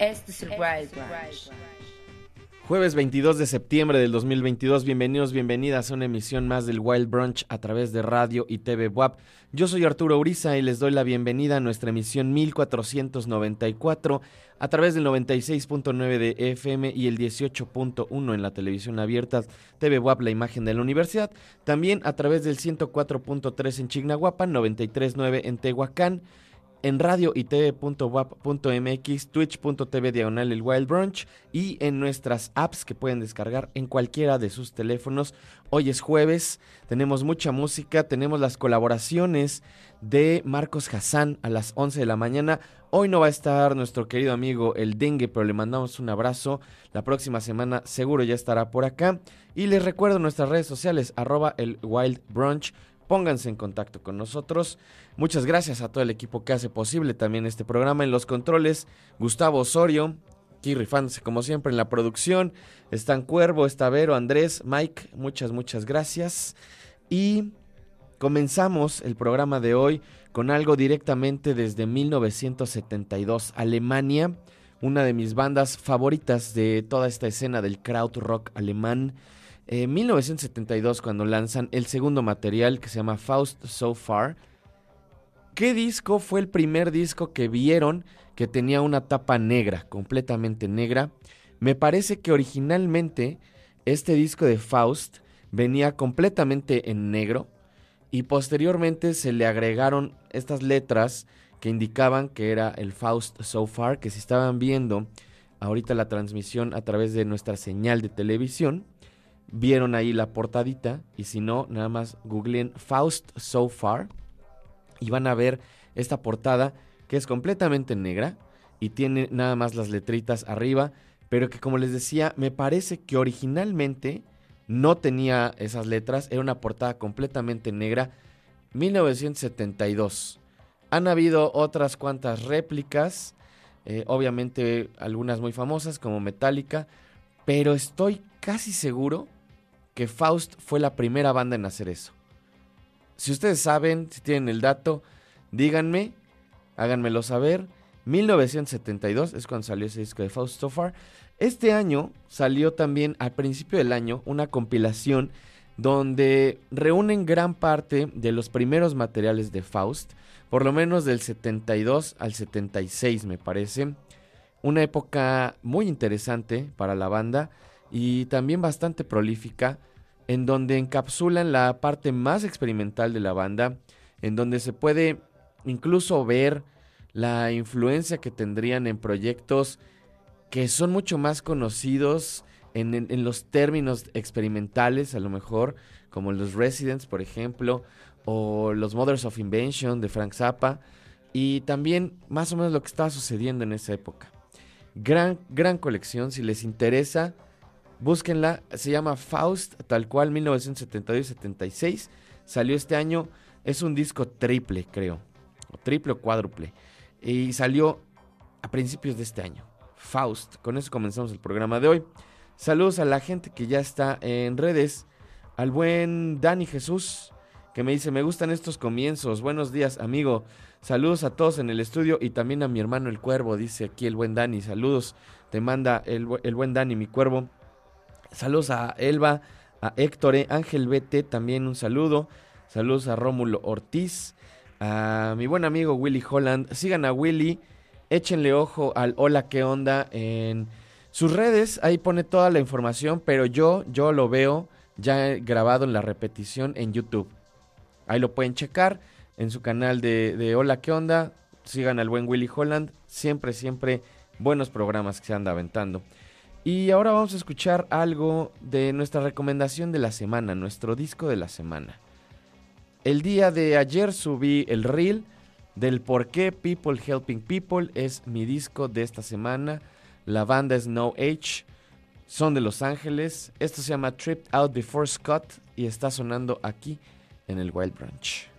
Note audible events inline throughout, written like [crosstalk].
Este es el Wild Brunch. Jueves 22 de septiembre del 2022, bienvenidos, bienvenidas a una emisión más del Wild Brunch a través de radio y TV WAP. Yo soy Arturo Uriza y les doy la bienvenida a nuestra emisión 1494 a través del 96.9 de FM y el 18.1 en la televisión abierta TV WAP, la imagen de la universidad. También a través del 104.3 en Chignahuapan, 93.9 en Tehuacán en radio y tv.wap.mx, twitch.tv diagonal el Wild Brunch y en nuestras apps que pueden descargar en cualquiera de sus teléfonos. Hoy es jueves, tenemos mucha música, tenemos las colaboraciones de Marcos Hassan a las 11 de la mañana. Hoy no va a estar nuestro querido amigo el Dengue, pero le mandamos un abrazo. La próxima semana seguro ya estará por acá. Y les recuerdo nuestras redes sociales, arroba el Wild Brunch pónganse en contacto con nosotros. Muchas gracias a todo el equipo que hace posible también este programa en los controles. Gustavo Osorio, aquí rifándose como siempre en la producción. Están Cuervo, Estavero, Andrés, Mike, muchas, muchas gracias. Y comenzamos el programa de hoy con algo directamente desde 1972, Alemania, una de mis bandas favoritas de toda esta escena del krautrock alemán. En 1972 cuando lanzan el segundo material que se llama Faust So Far. ¿Qué disco fue el primer disco que vieron que tenía una tapa negra, completamente negra? Me parece que originalmente este disco de Faust venía completamente en negro y posteriormente se le agregaron estas letras que indicaban que era el Faust So Far, que si estaban viendo ahorita la transmisión a través de nuestra señal de televisión, vieron ahí la portadita y si no, nada más googleen Faust So Far y van a ver esta portada que es completamente negra y tiene nada más las letritas arriba, pero que como les decía, me parece que originalmente no tenía esas letras, era una portada completamente negra. 1972. Han habido otras cuantas réplicas, eh, obviamente algunas muy famosas como Metallica, pero estoy casi seguro que Faust fue la primera banda en hacer eso. Si ustedes saben, si tienen el dato, díganme, háganmelo saber. 1972 es cuando salió ese disco de Faust So Far. Este año salió también al principio del año una compilación donde reúnen gran parte de los primeros materiales de Faust, por lo menos del 72 al 76 me parece. Una época muy interesante para la banda y también bastante prolífica, en donde encapsulan la parte más experimental de la banda, en donde se puede incluso ver la influencia que tendrían en proyectos que son mucho más conocidos en, los términos experimentales, a lo mejor, como los Residents, por ejemplo, o los Mothers of Invention de Frank Zappa, y también más o menos lo que estaba sucediendo en esa época. Gran, gran colección, si les interesa, Búsquenla, se llama Faust, tal cual, 1972-76. Salió este año, es un disco triple, creo. Triple o cuádruple. Y salió a principios de este año. Faust. Con eso comenzamos el programa de hoy. Saludos a la gente que ya está en redes. Al buen Dani Jesús, que me dice, me gustan estos comienzos. Buenos días, amigo. Saludos a todos en el estudio y también a mi hermano el cuervo, dice aquí el buen Dani. Saludos, te manda el, el buen Dani, mi cuervo. Saludos a Elba, a Héctor, e, Ángel BT también un saludo. Saludos a Rómulo Ortiz, a mi buen amigo Willy Holland. Sigan a Willy, échenle ojo al Hola, ¿qué onda? En sus redes, ahí pone toda la información, pero yo, yo lo veo ya grabado en la repetición en YouTube. Ahí lo pueden checar en su canal de, de Hola, ¿qué onda? Sigan al buen Willy Holland, siempre, siempre buenos programas que se anda aventando. Y ahora vamos a escuchar algo de nuestra recomendación de la semana, nuestro disco de la semana. El día de ayer subí el reel del por qué People Helping People es mi disco de esta semana. La banda es No Age, son de Los Ángeles. Esto se llama Tripped Out Before Scott y está sonando aquí en el Wild Branch.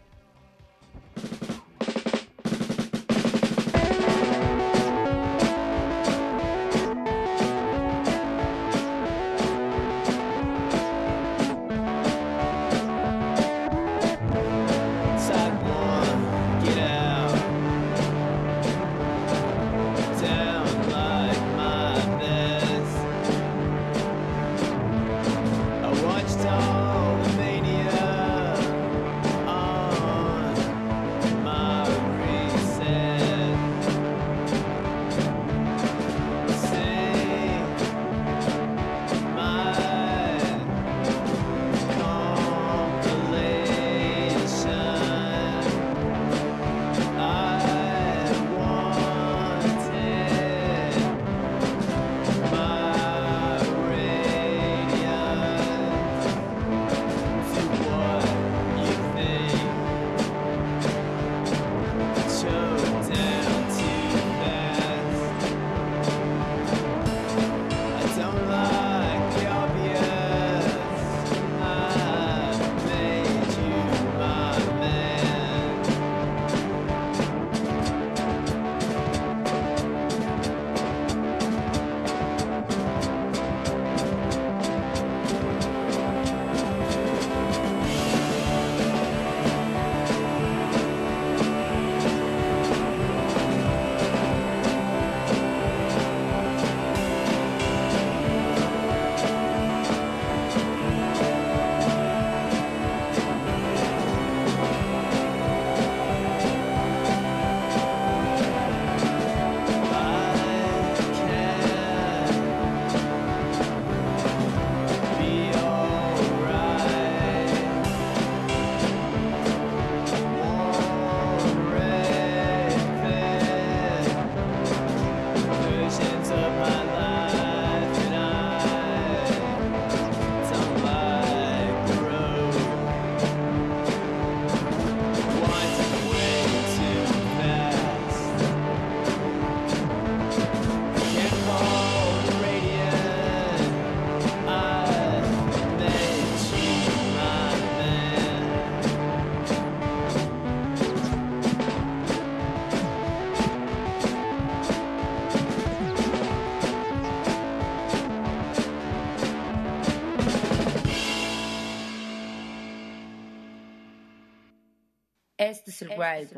Wild.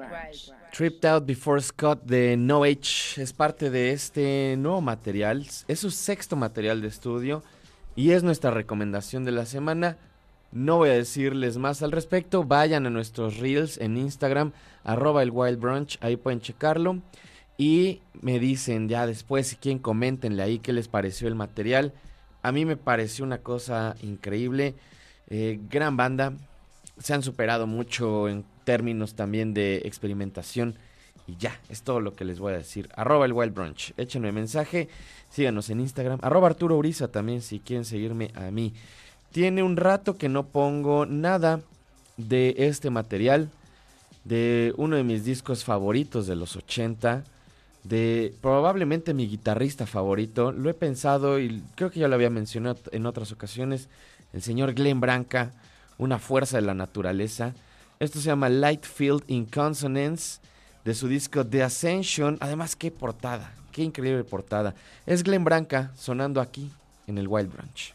Tripped Out Before Scott de No Age es parte de este nuevo material. Es su sexto material de estudio y es nuestra recomendación de la semana. No voy a decirles más al respecto. Vayan a nuestros reels en Instagram, arroba el Wild Brunch, ahí pueden checarlo. Y me dicen ya después, si quieren, coméntenle ahí qué les pareció el material. A mí me pareció una cosa increíble. Eh, gran banda. Se han superado mucho en términos también de experimentación. Y ya, es todo lo que les voy a decir. Arroba el Wild Brunch. Échenme mensaje. Síganos en Instagram. Arroba Arturo Uriza también si quieren seguirme a mí. Tiene un rato que no pongo nada de este material. De uno de mis discos favoritos de los 80. De probablemente mi guitarrista favorito. Lo he pensado y creo que ya lo había mencionado en otras ocasiones. El señor Glenn Branca. Una fuerza de la naturaleza. Esto se llama Light Field in Consonance de su disco The Ascension. Además, qué portada, qué increíble portada. Es Glenn Branca sonando aquí en el Wild Branch.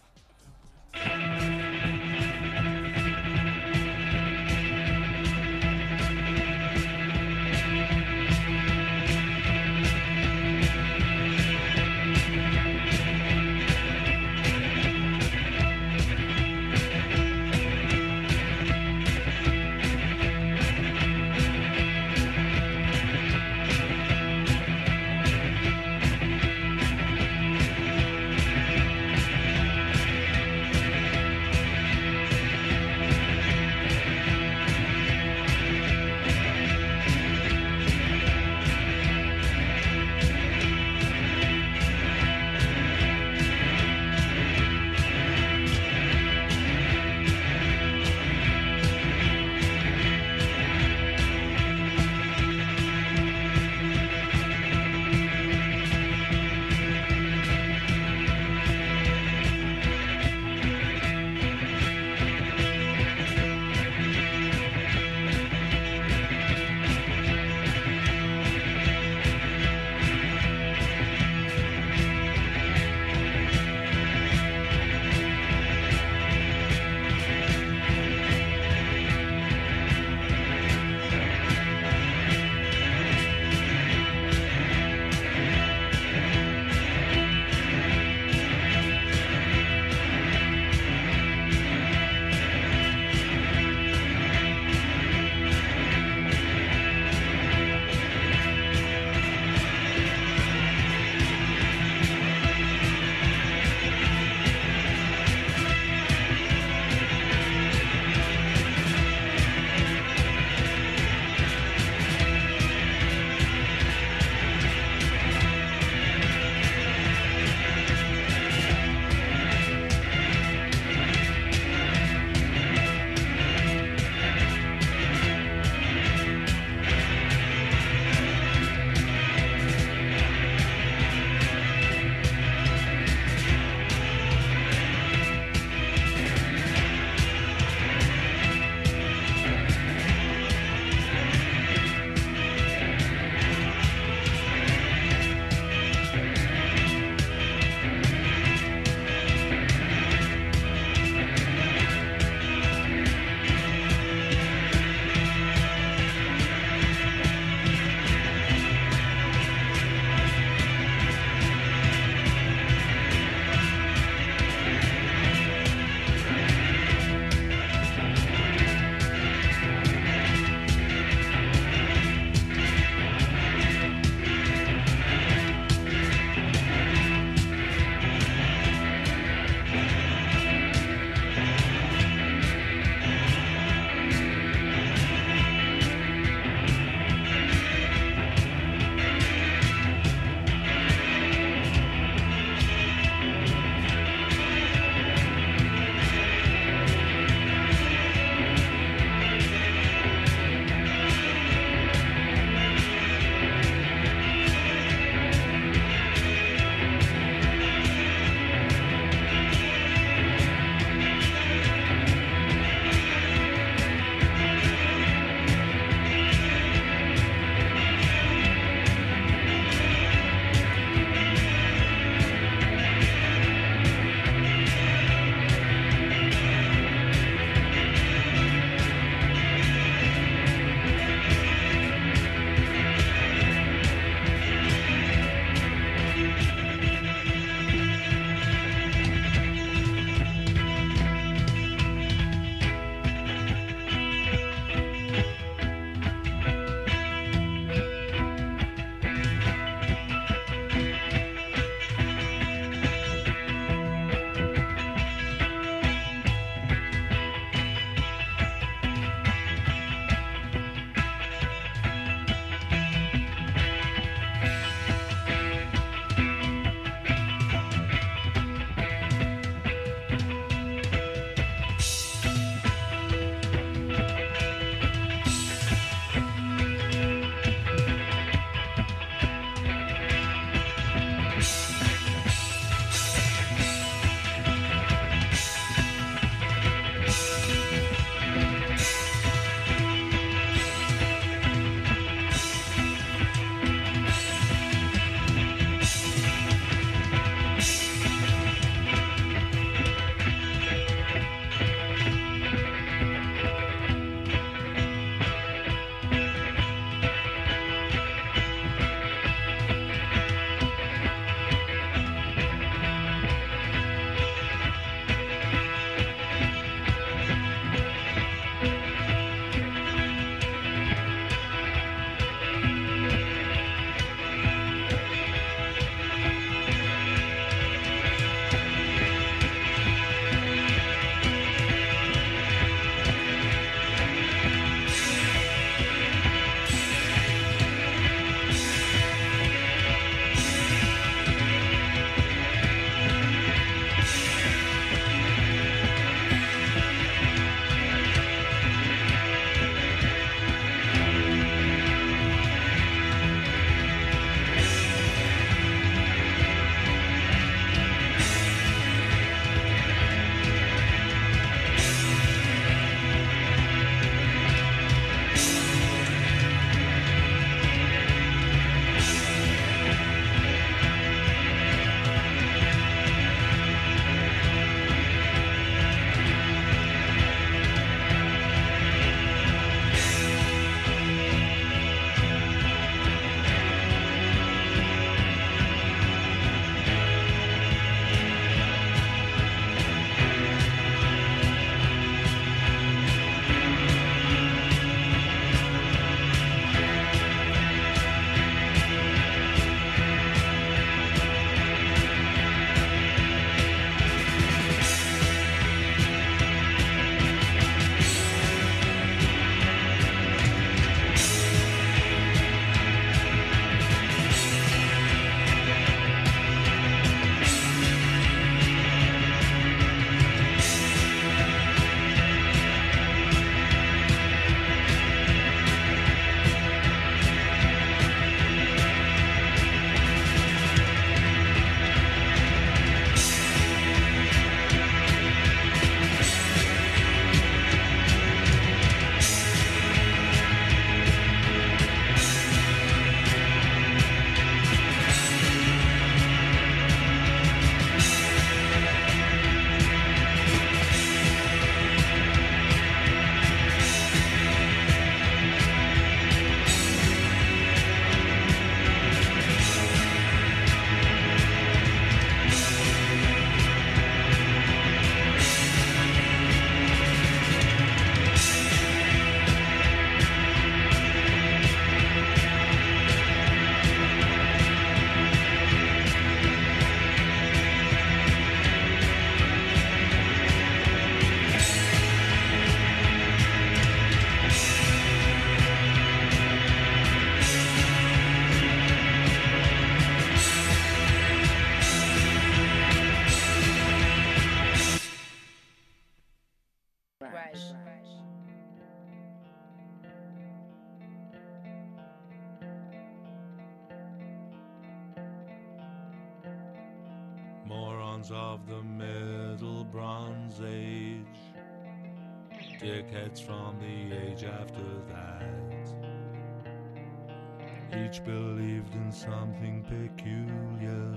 Something peculiar.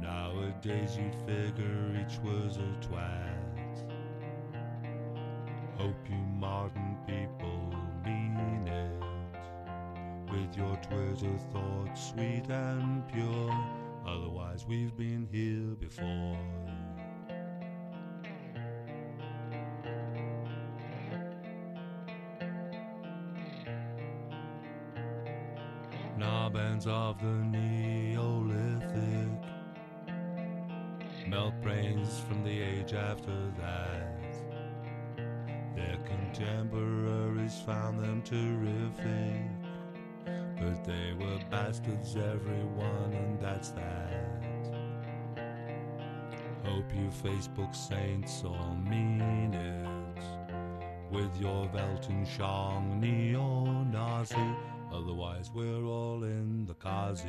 Nowadays you'd figure each was a twat. Hope you modern people mean it. With your Twitter thoughts sweet and pure. Otherwise we've been here before. Of the Neolithic. Melt brains from the age after that. Their contemporaries found them terrific. But they were bastards everyone and that's that. Hope you Facebook saints all mean it. With your Weltanschauung neo-Nazi Otherwise, we're all in the Kazi.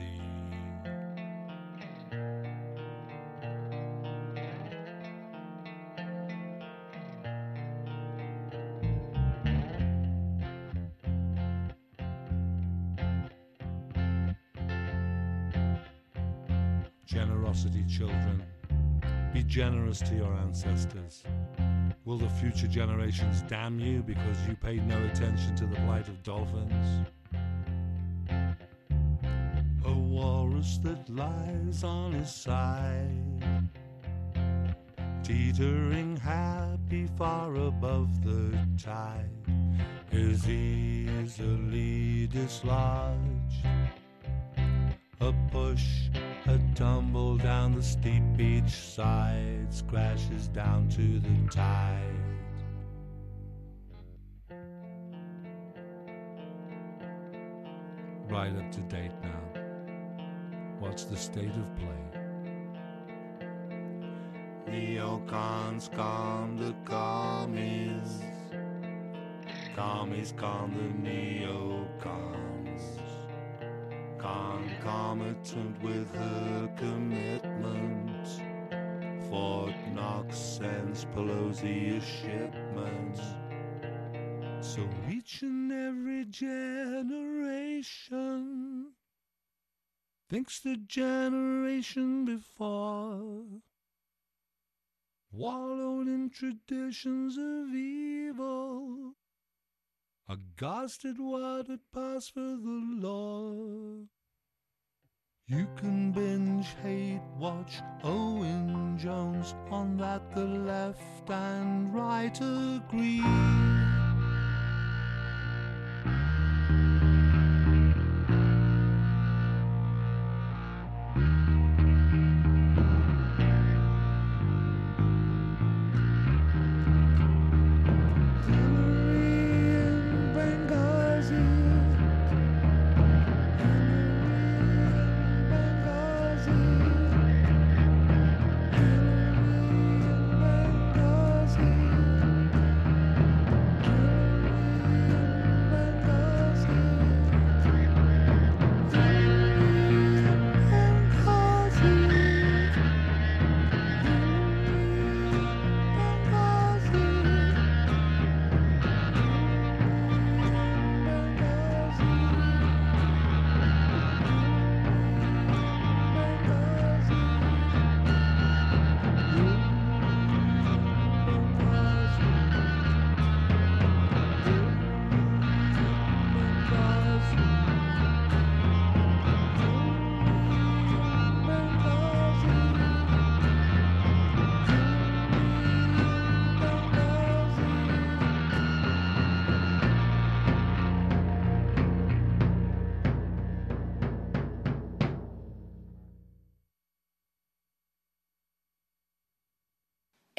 Generosity, children. Be generous to your ancestors. Will the future generations damn you because you paid no attention to the plight of dolphins? Walrus that lies on his side, teetering happy far above the tide, is easily dislodged. A push, a tumble down the steep beach sides, crashes down to the tide. Right up to date now. What's the state of play? Neocons calm the commies. Commies calm the neocons. Concomitant with her commitment. Fort Knox sends Pelosi a shipment. So each and every generation thinks the generation before wallowed in traditions of evil, aghast at what had passed for the law. You can binge, hate, watch Owen Jones on that the left and right agree.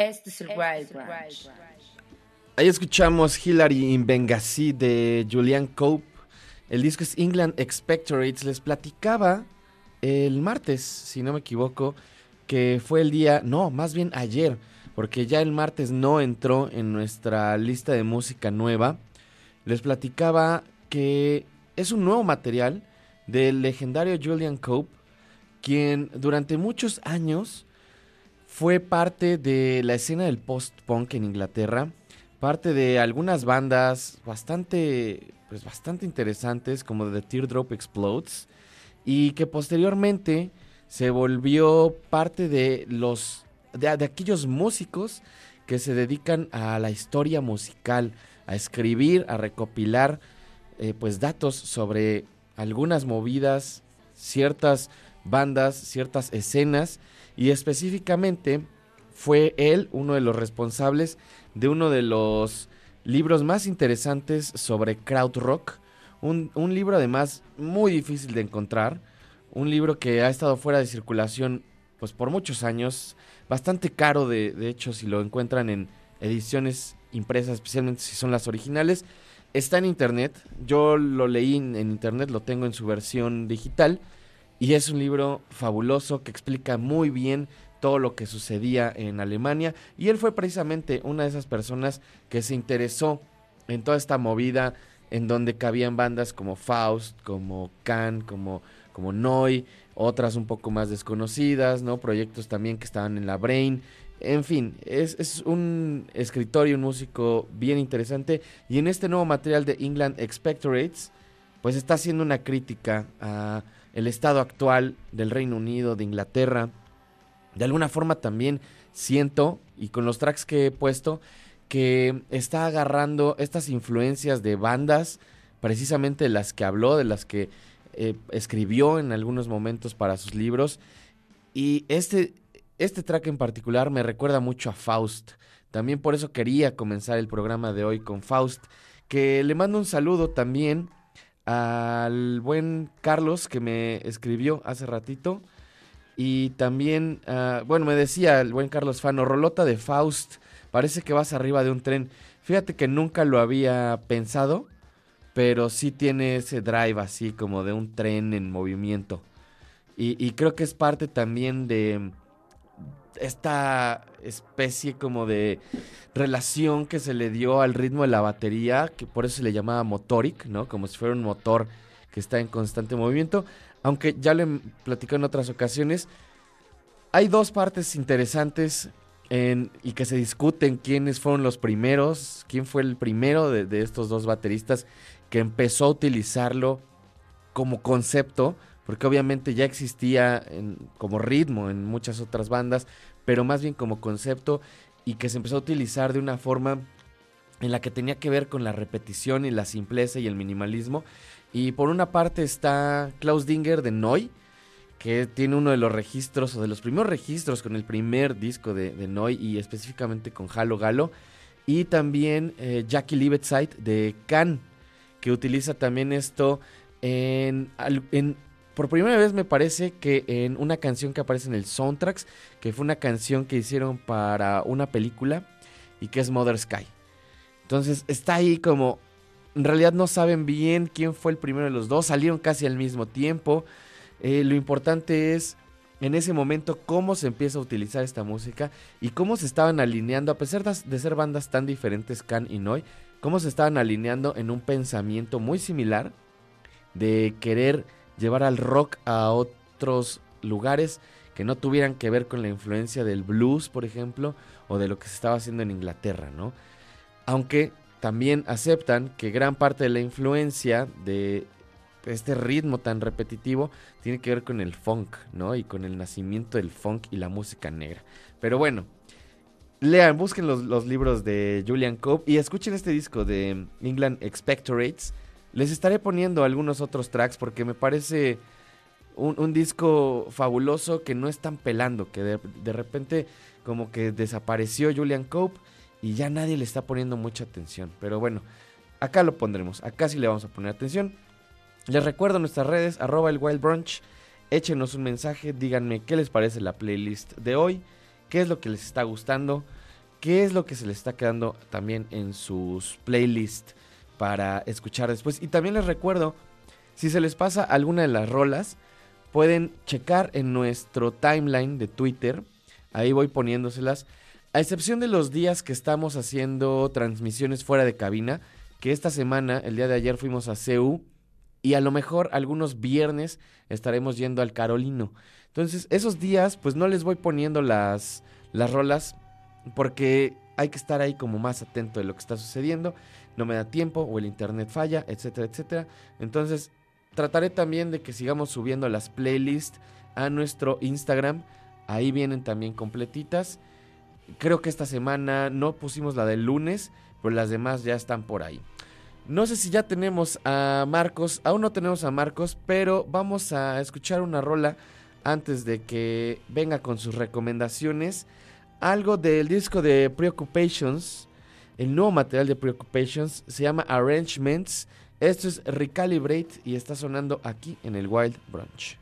Este es el Wild Branch. Ahí escuchamos Hillary in Benghazi de Julian Cope. El disco es England Expectorates. Les platicaba el martes, si no me equivoco, que fue el día, no, más bien ayer, porque ya el martes no entró en nuestra lista de música nueva. Les platicaba que es un nuevo material del legendario Julian Cope, quien durante muchos años fue parte de la escena del post-punk en Inglaterra, parte de algunas bandas bastante, pues bastante interesantes como The Teardrop Explodes, y que posteriormente se volvió parte de los de, aquellos músicos que se dedican a la historia musical, a escribir, a recopilar eh, pues datos sobre algunas movidas, ciertas bandas, ciertas escenas y específicamente fue él uno de los responsables de uno de los libros más interesantes sobre krautrock, un, un libro además muy difícil de encontrar, un libro que ha estado fuera de circulación pues por muchos años, bastante caro de, de hecho si lo encuentran en ediciones impresas, especialmente si son las originales. Está en internet, yo lo leí en, internet, lo tengo en su versión digital y es un libro fabuloso que explica muy bien todo lo que sucedía en Alemania y él fue precisamente una de esas personas que se interesó en toda esta movida en donde cabían bandas como Faust, como Kahn, como, como Neu, otras un poco más desconocidas, ¿no? Proyectos también que estaban en la Brain. En fin, es, es, un escritor y un músico bien interesante. Y en este nuevo material de England Expectorates, pues está haciendo una crítica a el estado actual del Reino Unido, de Inglaterra. De alguna forma también siento, y con los tracks que he puesto, que está agarrando estas influencias de bandas, precisamente las que habló, de las que eh, escribió en algunos momentos para sus libros. Y este, este track en particular me recuerda mucho a Faust. También por eso quería comenzar el programa de hoy con Faust. Que le mando un saludo también al buen Carlos que me escribió hace ratito. Y también, ah, bueno, me decía el buen Carlos Fano, Rolota de Faust, parece que vas arriba de un tren. Fíjate que nunca lo había pensado, pero sí tiene ese drive así como de un tren en movimiento. Y, creo que es parte también de esta especie como de relación que se le dio al ritmo de la batería, que por eso se le llamaba motoric, ¿no? Como si fuera un motor que está en constante movimiento. Aunque ya lo he platicado en otras ocasiones, hay dos partes interesantes en, y que se discuten quiénes fueron los primeros, quién fue el primero de estos dos bateristas que empezó a utilizarlo como concepto, porque obviamente ya existía como ritmo en muchas otras bandas, pero más bien como concepto y que se empezó a utilizar de una forma en la que tenía que ver con la repetición y la simpleza y el minimalismo. Y por una parte está Klaus Dinger de Neu, que tiene uno de los registros o de los primeros registros con el primer disco de, de Neu y específicamente con Halo Galo. Y también eh, Jackie Liebetzeit de Can que utiliza también esto en, por primera vez me parece que en una canción que aparece en el soundtracks, que fue una canción que hicieron para una película y que es Mother Sky. Entonces está ahí como, en realidad no saben bien quién fue el primero de los dos, salieron casi al mismo tiempo. Eh, lo importante es en ese momento cómo se empieza a utilizar esta música y cómo se estaban alineando, a pesar de ser bandas tan diferentes, Can y Noy, cómo se estaban alineando en un pensamiento muy similar de querer llevar al rock a otros lugares que no tuvieran que ver con la influencia del blues, por ejemplo, o de lo que se estaba haciendo en Inglaterra, ¿no? Aunque también aceptan que gran parte de la influencia de este ritmo tan repetitivo tiene que ver con el funk, ¿no? Y con el nacimiento del funk y la música negra. Pero bueno, lean, busquen los, libros de Julian Cope y escuchen este disco de England Expectorates. Les estaré poniendo algunos otros tracks porque me parece un, disco fabuloso que no están pelando, que de, repente como que desapareció Julian Cope y ya nadie le está poniendo mucha atención. Pero bueno, acá lo pondremos, acá sí le vamos a poner atención. Les recuerdo nuestras redes, arroba el Wild Brunch. Échenos un mensaje, díganme qué les parece la playlist de hoy qué es lo que les está gustando, qué es lo que se les está quedando también en sus playlists para escuchar después. Y también les recuerdo, si se les pasa alguna de las rolas, pueden checar en nuestro timeline de Twitter, ahí voy poniéndoselas. A excepción de los días que estamos haciendo transmisiones fuera de cabina, que esta semana, el día de ayer fuimos a CEU y a lo mejor algunos viernes estaremos yendo al Carolino. Entonces, esos días pues no les voy poniendo las, las rolas porque hay que estar ahí como más atento de lo que está sucediendo. No me da tiempo o el internet falla, etcétera, etcétera. Entonces, trataré también de que sigamos subiendo las playlists a nuestro Instagram. Ahí vienen también completitas. Creo que esta semana no pusimos la del lunes, pero las demás ya están por ahí. No sé si ya tenemos a Marcos, aún no tenemos a Marcos, pero vamos a escuchar una rola antes de que venga con sus recomendaciones. Algo del disco de Preoccupations, el nuevo material de Preoccupations, se llama Arrangements. Esto es Recalibrate y está sonando aquí en el Wild Brunch.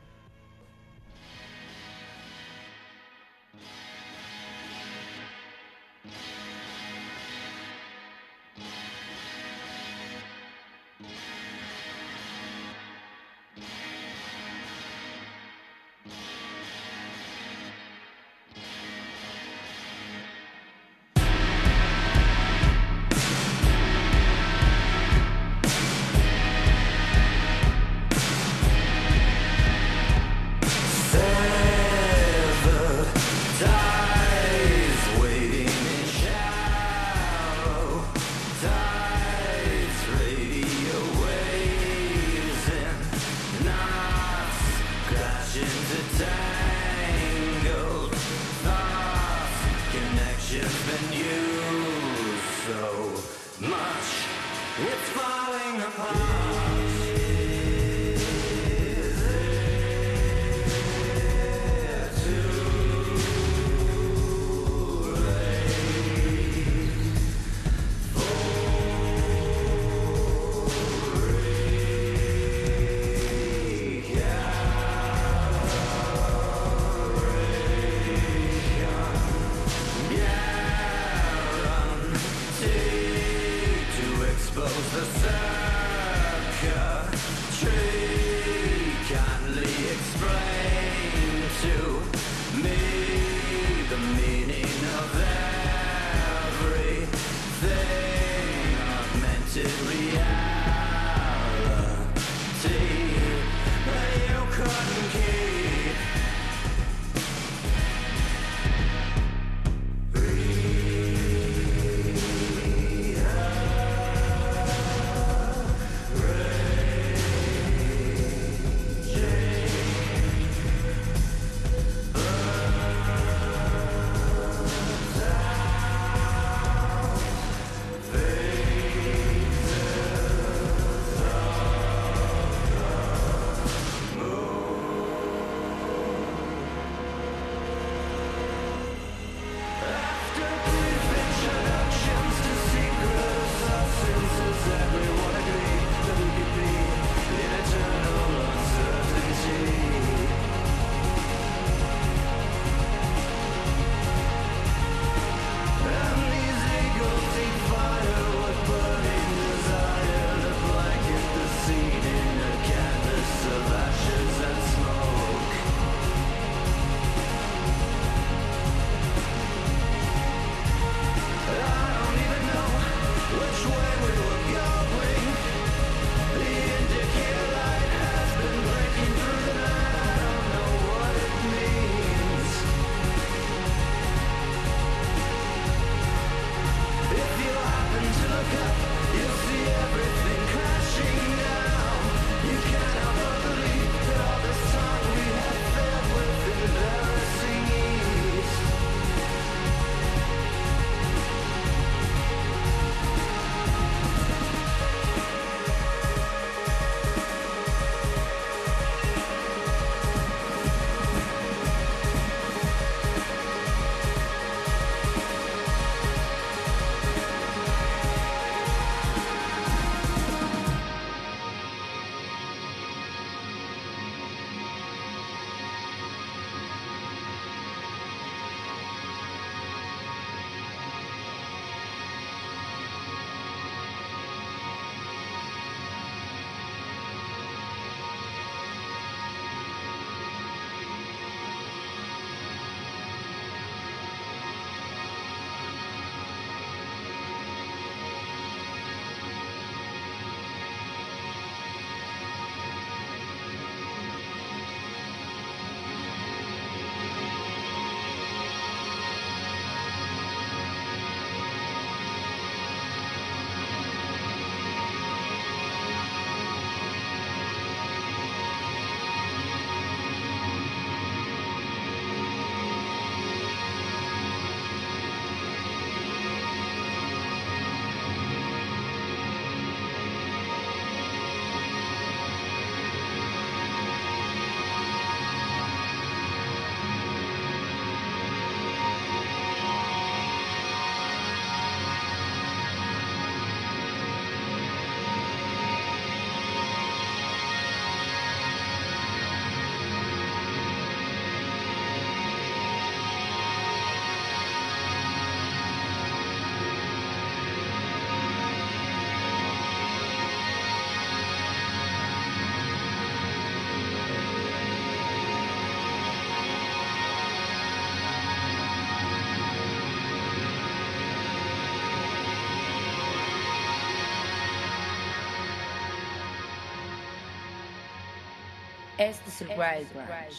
Es el Wild Branch.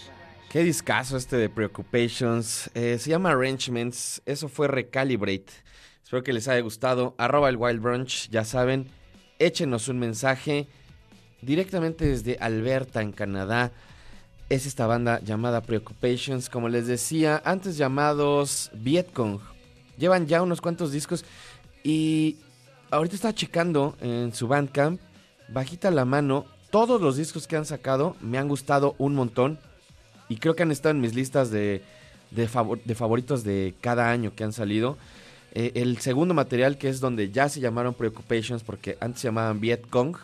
Qué discazo este de Preoccupations. Eh, se llama Arrangements. Eso fue Recalibrate. Espero que les haya gustado. Arroba el Wild Brunch, ya saben. Échenos un mensaje directamente desde Alberta, en Canadá. Es esta banda llamada Preoccupations, como les decía, antes llamados Vietcong. Llevan ya unos cuantos discos y ahorita estaba checando en su Bandcamp, bajita la mano, todos los discos que han sacado me han gustado un montón y creo que han estado en mis listas de, favoritos de cada año que han salido. Eh, el segundo material, que es donde ya se llamaron Preoccupations, porque antes se llamaban Vietcong,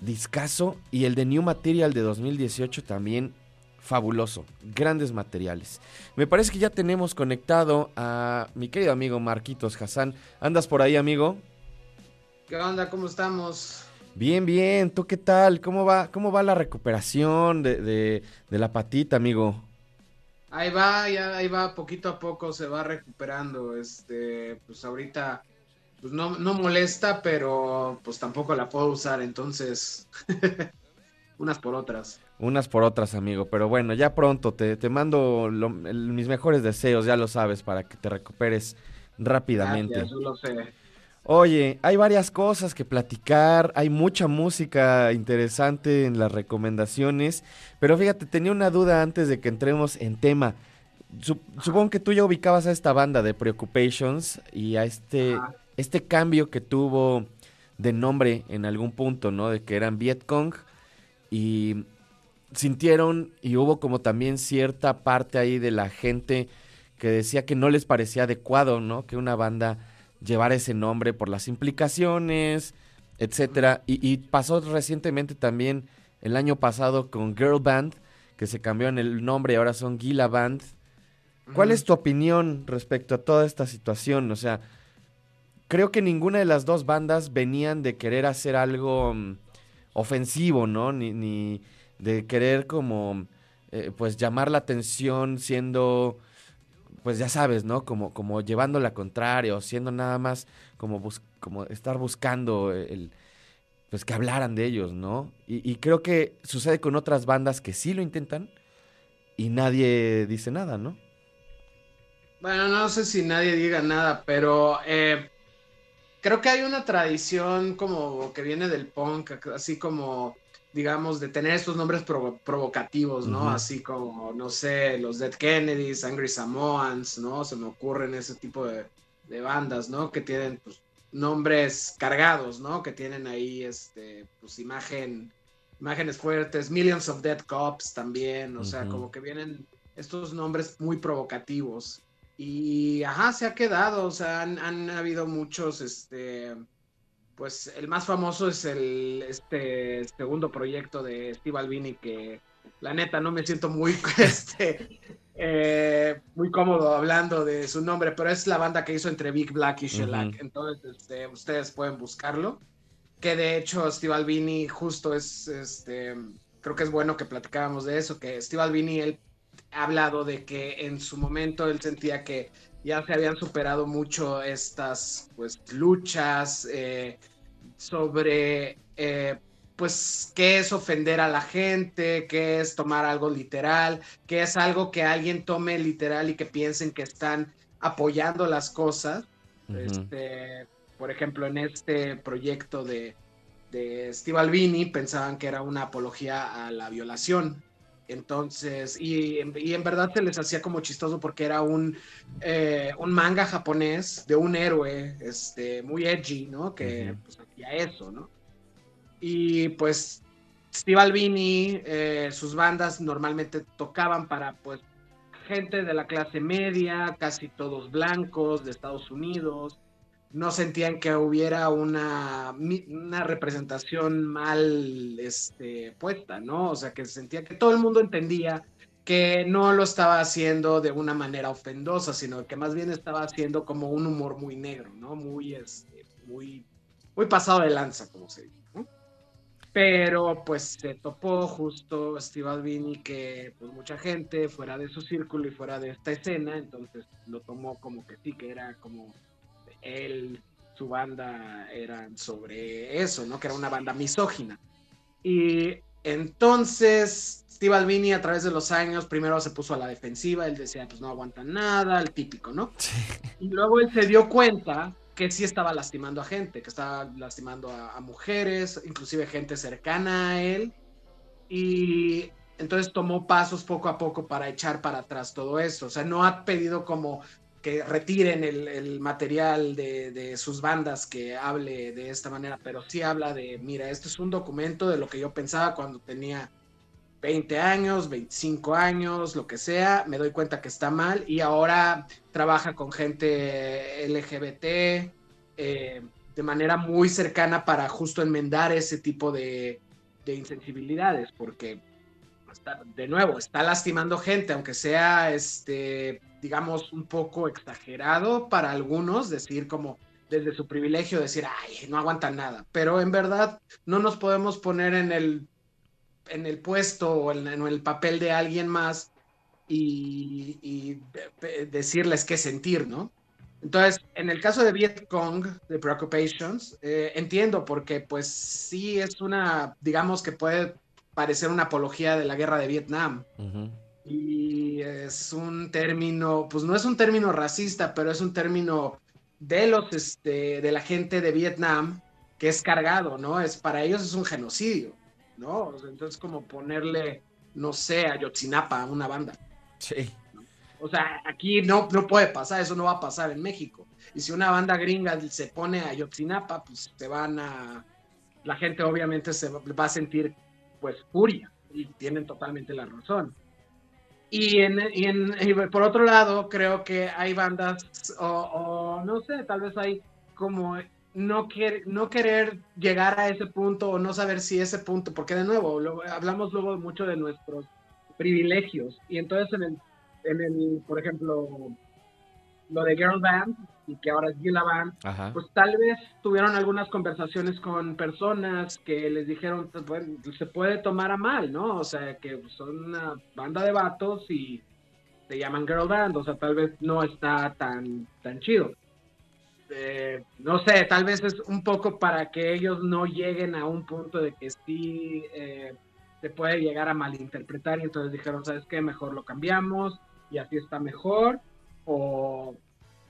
discaso. Y el de New Material de 2018 también fabuloso. Grandes materiales. Me parece que ya tenemos conectado a mi querido amigo Marquitos Hassan. ¿Andas por ahí, amigo? ¿Qué onda? ¿Cómo estamos? Bien, bien. ¿Tú qué tal? ¿Cómo va, cómo va la recuperación de, de, la patita, amigo? Ahí va, ya ahí va, poquito a poco se va recuperando. Este, pues ahorita, pues no, no molesta, pero pues tampoco la puedo usar, entonces, [laughs] unas por otras. Unas por otras, amigo. Pero bueno, ya pronto te, te mando mis mejores deseos, ya lo sabes, para que te recuperes rápidamente. Gracias, yo lo sé. Oye, hay varias cosas que platicar, hay mucha música interesante en las recomendaciones, pero fíjate, tenía una duda antes de que entremos en tema. Supongo que tú ya ubicabas a esta banda de Preoccupations y a este, este cambio que tuvo de nombre en algún punto, ¿no? De que eran Vietcong y sintieron y hubo como también cierta parte ahí de la gente que decía que no les parecía adecuado, ¿no? Que una banda llevar ese nombre por las implicaciones, etcétera. Y, pasó recientemente también el año pasado con Girl Band, que se cambió en el nombre y ahora son Gila Band. ¿Cuál es tu opinión respecto a toda esta situación? O sea, creo que ninguna de las dos bandas venían de querer hacer algo mm, ofensivo, ¿no? Ni, ni de querer como, eh, pues, llamar la atención siendo pues ya sabes, ¿no? Como, como llevando la contraria o siendo nada más como, como estar buscando el, pues que hablaran de ellos, ¿no? Y, creo que sucede con otras bandas que sí lo intentan y nadie dice nada, ¿no? Bueno, no sé si nadie diga nada, pero eh, creo que hay una tradición como que viene del punk, así como digamos, de tener estos nombres provocativos, ¿no? Así como, no sé, los Dead Kennedys, Angry Samoans, ¿no? Se me ocurren ese tipo de, bandas, ¿no? Que tienen, pues, nombres cargados, ¿no? Que tienen ahí, este, pues, imagen, imágenes fuertes, Millions of Dead Cops también, o sea, como que vienen estos nombres muy provocativos. Y, ajá, se ha quedado, o sea, han, han habido muchos, este pues el más famoso es el este segundo proyecto de Steve Albini que la neta no me siento muy [laughs] este eh, muy cómodo hablando de su nombre, pero es la banda que hizo entre Big Black y Shellac. Entonces, este, ustedes pueden buscarlo. Que de hecho, Steve Albini justo es, este, creo que es bueno que platicáramos de eso, que Steve Albini, él ha hablado de que en su momento él sentía que ya se habían superado mucho estas, pues, luchas, eh, sobre eh, pues qué es ofender a la gente, qué es tomar algo literal, qué es algo que alguien tome literal y que piensen que están apoyando las cosas. este, por ejemplo, en este proyecto de, de Steve Albini pensaban que era una apología a la violación. Entonces, y, en verdad se les hacía como chistoso porque era un, eh, un manga japonés de un héroe este, muy edgy, ¿no? Que pues, hacía eso, ¿no? Y pues Steve Albini, eh, sus bandas normalmente tocaban para pues gente de la clase media, casi todos blancos de Estados Unidos, no sentían que hubiera una, una representación mal este, puesta, ¿no? O sea, que sentía que todo el mundo entendía que no lo estaba haciendo de una manera ofendosa, sino que más bien estaba haciendo como un humor muy negro, ¿no? Muy, este, muy, muy pasado de lanza, como se dice, ¿no? Pero pues se topó justo Steve Albini que pues mucha gente fuera de su círculo y fuera de esta escena, entonces lo tomó como que sí, que era como él, su banda eran sobre eso, ¿no? Que era una banda misógina. Y entonces, Steve Albini a través de los años, primero se puso a la defensiva, él decía, pues no aguanta nada, el típico, ¿no? Y luego él se dio cuenta que sí estaba lastimando a gente, que estaba lastimando a, mujeres, inclusive gente cercana a él. Y entonces tomó pasos poco a poco para echar para atrás todo eso. O sea, no ha pedido como que retiren el, material de, sus bandas que hable de esta manera, pero sí habla de, mira, esto es un documento de lo que yo pensaba cuando tenía 20 años, 25 años, lo que sea, me doy cuenta que está mal y ahora trabaja con gente LGBT eh, de manera muy cercana para justo enmendar ese tipo de, de insensibilidades, porque de nuevo, está lastimando gente, aunque sea este digamos, un poco exagerado para algunos, decir como desde su privilegio, decir, ay, no aguantan nada. Pero en verdad no nos podemos poner en el, en el puesto o en, el papel de alguien más y, decirles qué sentir, ¿no? Entonces, en el caso de Vietcong, de Preoccupations, eh, entiendo porque pues sí es una, digamos que puede parecer una apología de la guerra de Vietnam. Y es un término, pues no es un término racista, pero es un término de los, este, de la gente de Vietnam que es cargado, ¿no? Es, para ellos es un genocidio, ¿no? Entonces como ponerle, no sé, a Yotzinapa, una banda. Sí. O sea, aquí no, no puede pasar, eso no va a pasar en México. Y si una banda gringa se pone a Yotzinapa, pues se van a... La gente obviamente se va a sentir, pues, furia. Y tienen totalmente la razón. Y, en, y, en, por otro lado, creo que hay bandas, o, no sé, tal vez hay como no, no querer llegar a ese punto o no saber si ese punto, porque de nuevo, hablamos luego mucho de nuestros privilegios. Y entonces en el, en el por ejemplo, lo de Girl Band, y que ahora es Gila Band, pues tal vez tuvieron algunas conversaciones con personas que les dijeron, pues, se puede tomar a mal, ¿no? O sea, que son una banda de vatos y se llaman Girl Band, o sea, tal vez no está tan, tan chido. Eh, no sé, tal vez es un poco para que ellos no lleguen a un punto de que sí eh, se puede llegar a malinterpretar y entonces dijeron, ¿sabes qué? Mejor lo cambiamos y así está mejor o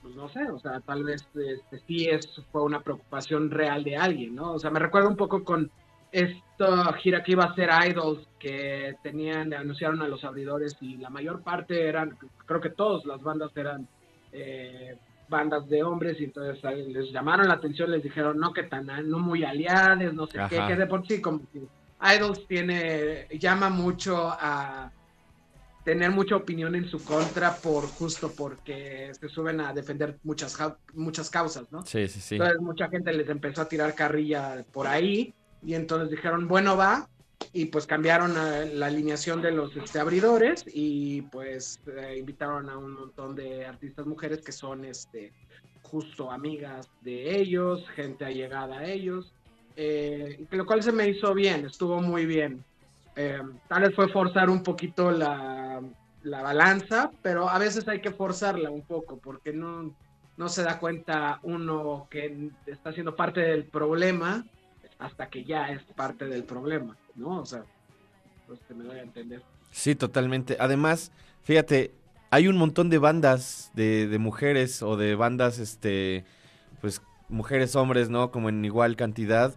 pues no sé, o sea, tal vez este, sí es, fue una preocupación real de alguien, ¿no? O sea, me recuerda un poco con esta gira que iba a ser Idols, que tenían, anunciaron a los abridores y la mayor parte eran, creo que todas las bandas eran eh, bandas de hombres y entonces les llamaron la atención, les dijeron, no, que tan, no muy aliados, no sé qué, que de por sí como que Idols tiene, llama mucho a tener mucha opinión en su contra por justo porque se suben a defender muchas muchas causas, ¿no? Sí, sí, sí. Entonces mucha gente les empezó a tirar carrilla por ahí y entonces dijeron, bueno, va, y pues cambiaron la alineación de los este, abridores y pues eh, invitaron a un montón de artistas mujeres que son este justo amigas de ellos, gente allegada a ellos, eh, lo cual se me hizo bien, estuvo muy bien. Eh, tal vez fue forzar un poquito la, balanza, pero a veces hay que forzarla un poco porque no, no se da cuenta uno que está siendo parte del problema hasta que ya es parte del problema, ¿no? O sea, pues que me doy a entender. Sí, totalmente. Además, fíjate, hay un montón de bandas de, de mujeres o de bandas, este, pues mujeres, hombres, ¿no? Como en igual cantidad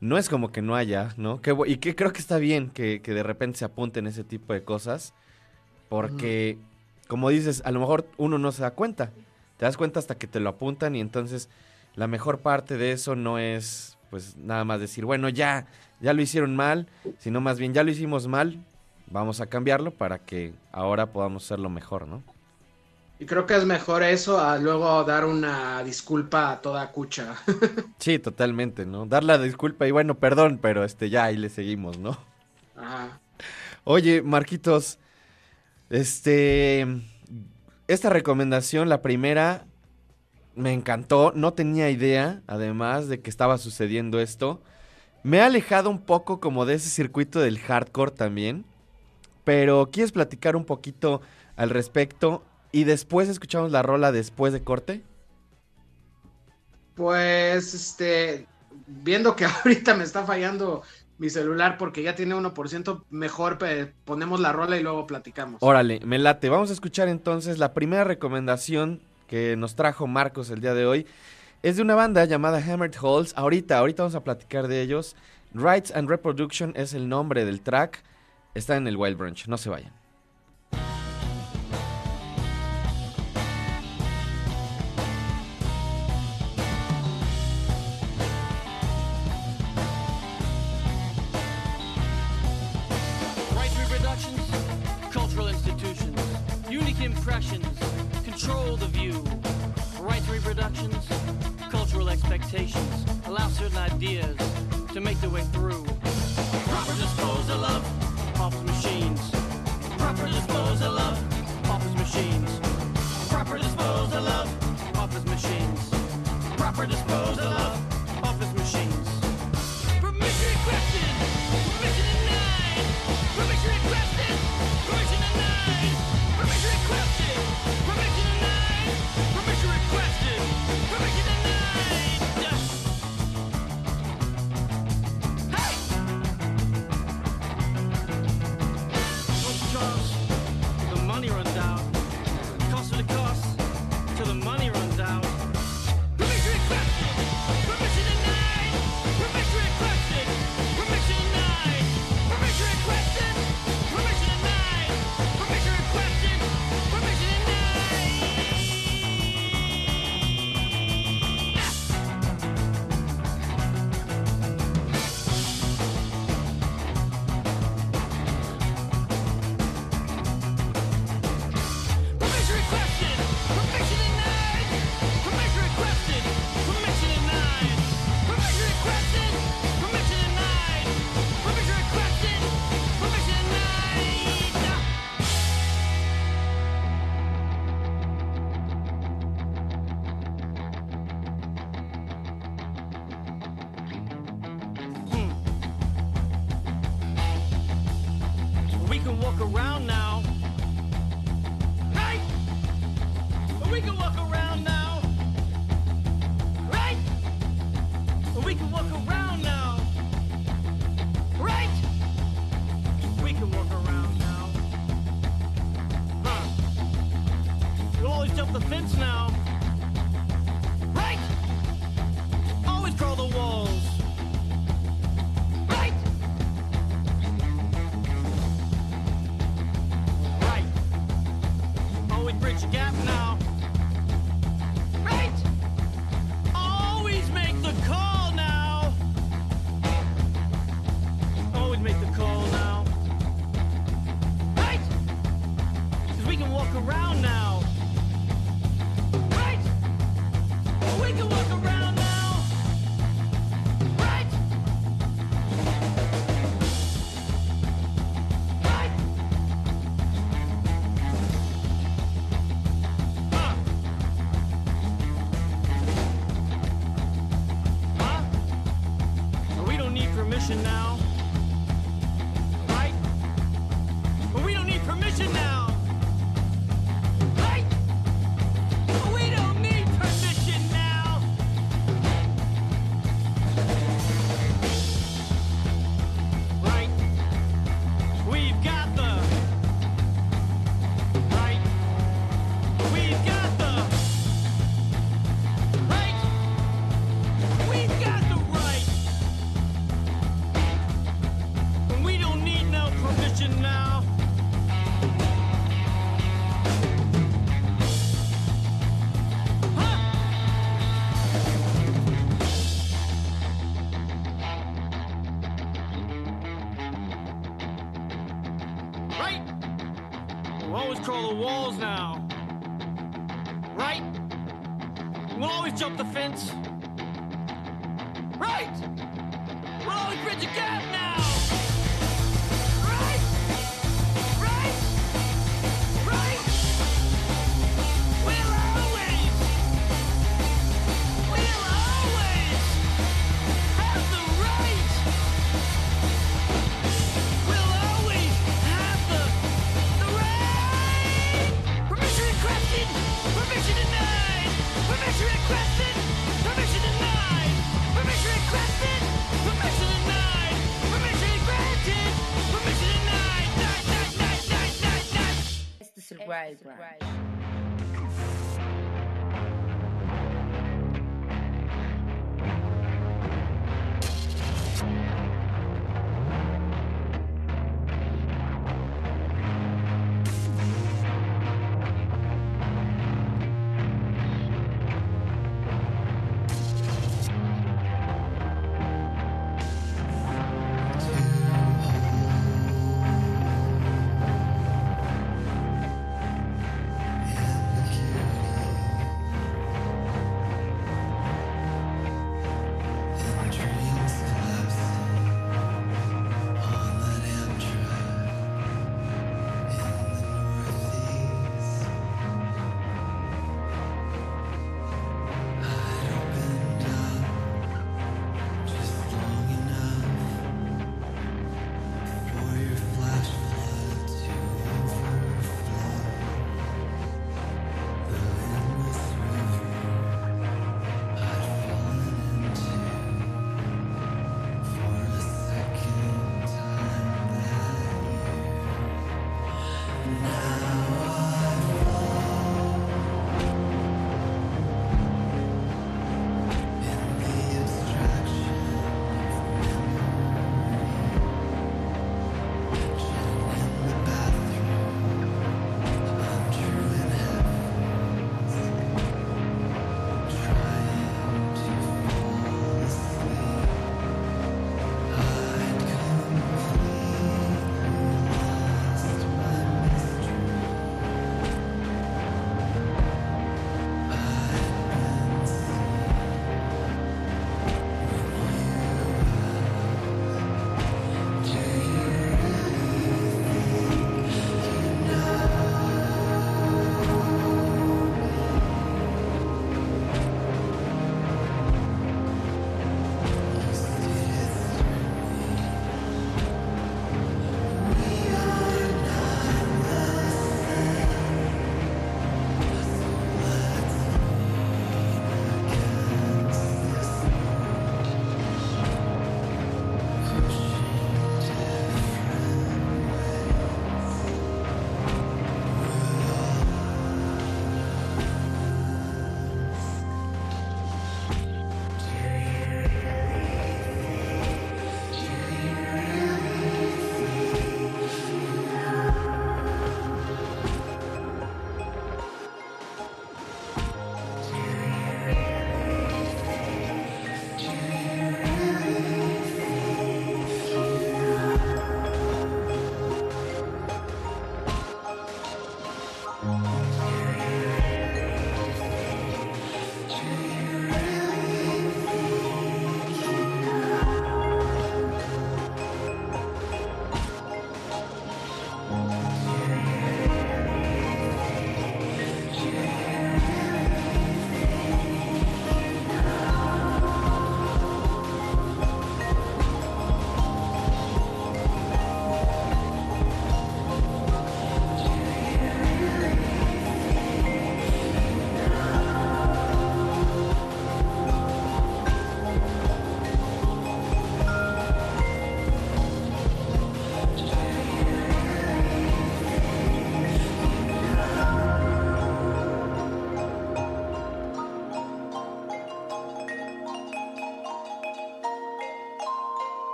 no es como que no haya, ¿no? y que creo que está bien que, de repente se apunten ese tipo de cosas, porque, como dices, a lo mejor uno no se da cuenta. Te das cuenta hasta que te lo apuntan y entonces la mejor parte de eso no es, pues, nada más decir, bueno, ya, ya lo hicieron mal, sino más bien, ya lo hicimos mal, vamos a cambiarlo para que ahora podamos hacerlo mejor, ¿no? Y creo que es mejor eso a luego dar una disculpa a toda cucha. [laughs] sí, totalmente, ¿no? Dar la disculpa y bueno, perdón, pero este ya ahí le seguimos, ¿no? Ajá. Oye, Marquitos, este esta recomendación, la primera me encantó, no tenía idea, además de que estaba sucediendo esto. Me he alejado un poco como de ese circuito del hardcore también, pero ¿quieres platicar un poquito al respecto y después escuchamos la rola después de corte? Pues, este, viendo que [laughs] ahorita me está fallando mi celular porque ya tiene 1%, mejor ponemos la rola y luego platicamos. Órale, me late. Vamos a escuchar entonces la primera recomendación que nos trajo Marcos el día de hoy es de una banda llamada Hammered Halls. Ahorita, ahorita vamos a platicar de ellos. Rights and Reproduction es el nombre del track. Está en el Wild Branch, no se vayan. expectations, allow certain ideas to make their way through. Proper disposal of office machines. Proper disposal of office machines. Proper disposal of office machines. Proper disposal.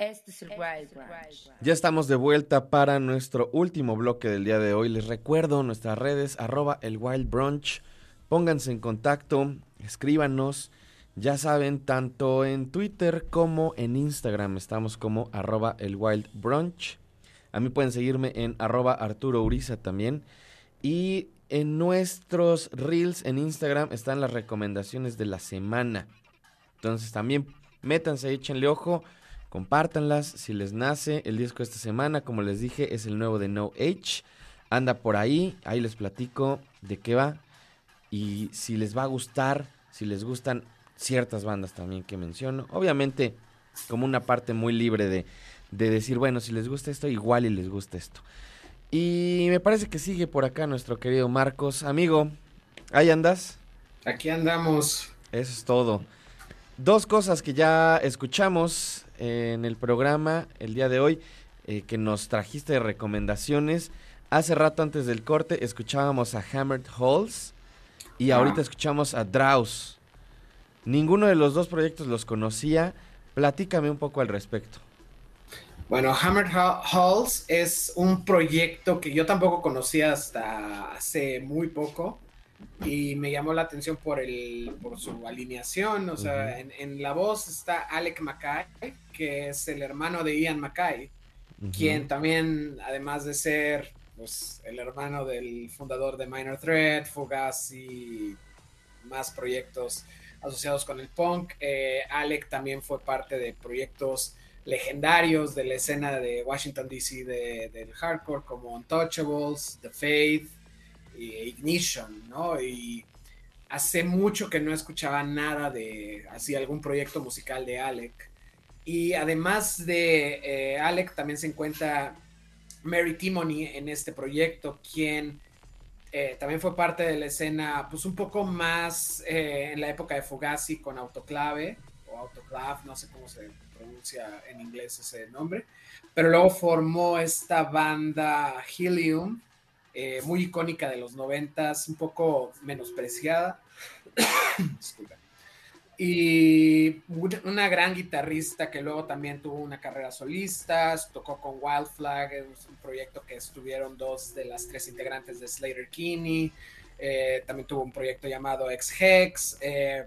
Este es el Wild Branch. Ya estamos de vuelta para nuestro último bloque del día de hoy. Les recuerdo nuestras redes, arroba el Wild Brunch. Pónganse en contacto, escríbanos. Ya saben, tanto en Twitter como en Instagram estamos como arroba el Wild Brunch. A mí pueden seguirme en arroba Arturo Uriza también. Y en nuestros reels en Instagram están las recomendaciones de la semana. Entonces también métanse, échenle ojo, compártanlas si les nace. El disco de esta semana, como les dije, es el nuevo de No Age. Anda por ahí, ahí les platico de qué va. Y si les va a gustar, si les gustan ciertas bandas también que menciono. Obviamente, como una parte muy libre de, de decir, bueno, si les gusta esto, igual y les gusta esto. Y me parece que sigue por acá nuestro querido Marcos. Amigo, ¿ahí andas? Aquí andamos. Eso es todo. Dos cosas que ya escuchamos en el programa el día de hoy, eh, que nos trajiste de recomendaciones. Hace rato antes del corte escuchábamos a Hammered Halls y Ah. ahorita escuchamos a Draus. Ninguno de los dos proyectos los conocía. Platícame un poco al respecto. Bueno, Hammered Halls es un proyecto que yo tampoco conocía hasta hace muy poco y me llamó la atención por, el, por su alineación. O sea, en, en la voz está Alec Mackay, que es el hermano de Ian Mackay, quien también, además de ser pues, el hermano del fundador de Minor Threat, Fugazi, más proyectos asociados con el punk, eh, Alec también fue parte de proyectos legendarios de la escena de Washington DC de- del hardcore como Untouchables, The Faith y Ignition, ¿no? Y hace mucho que no escuchaba nada de así algún proyecto musical de Alec. Y además de eh, Alec también se encuentra Mary Timony en este proyecto, quien eh, también fue parte de la escena, pues un poco más eh, en la época de Fugazi con Autoclave o Autoclave, no sé cómo se pronuncia en inglés ese nombre, pero luego formó esta banda Helium, eh, muy icónica de los noventas, un poco menospreciada. [coughs] Disculpa. Y una gran guitarrista que luego también tuvo una carrera solista, tocó con Wild Flag, un proyecto que estuvieron dos de las tres integrantes de Slater Kinney. eh, también tuvo un proyecto llamado Ex Hex. eh,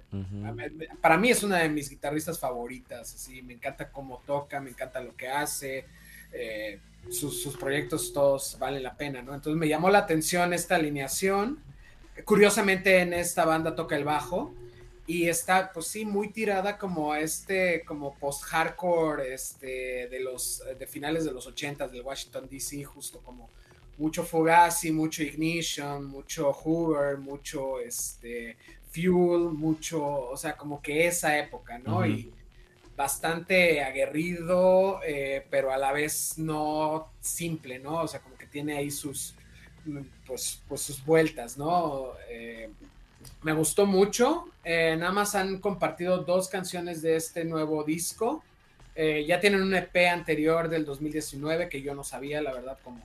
para mí es una de mis guitarristas favoritas. Así, me encanta cómo toca, me encanta lo que hace. eh, sus, sus proyectos todos valen la pena, ¿no? Entonces me llamó la atención esta alineación. Curiosamente en esta banda toca el bajo y está, pues sí, muy tirada como este, como post-hardcore este, de los, de finales de los 80 del Washington DC, justo como mucho Fugazi, mucho Ignition, mucho Hoover, mucho este, Fuel, mucho, o sea, como que esa época, ¿no? Y bastante aguerrido, eh, pero a la vez no simple, ¿no? O sea, como que tiene ahí sus, pues, pues sus vueltas, ¿no? Eh, me gustó mucho. eh, nada más han compartido dos canciones de este nuevo disco. Eh, ya tienen un EP anterior del 2019 que yo no sabía, la verdad, como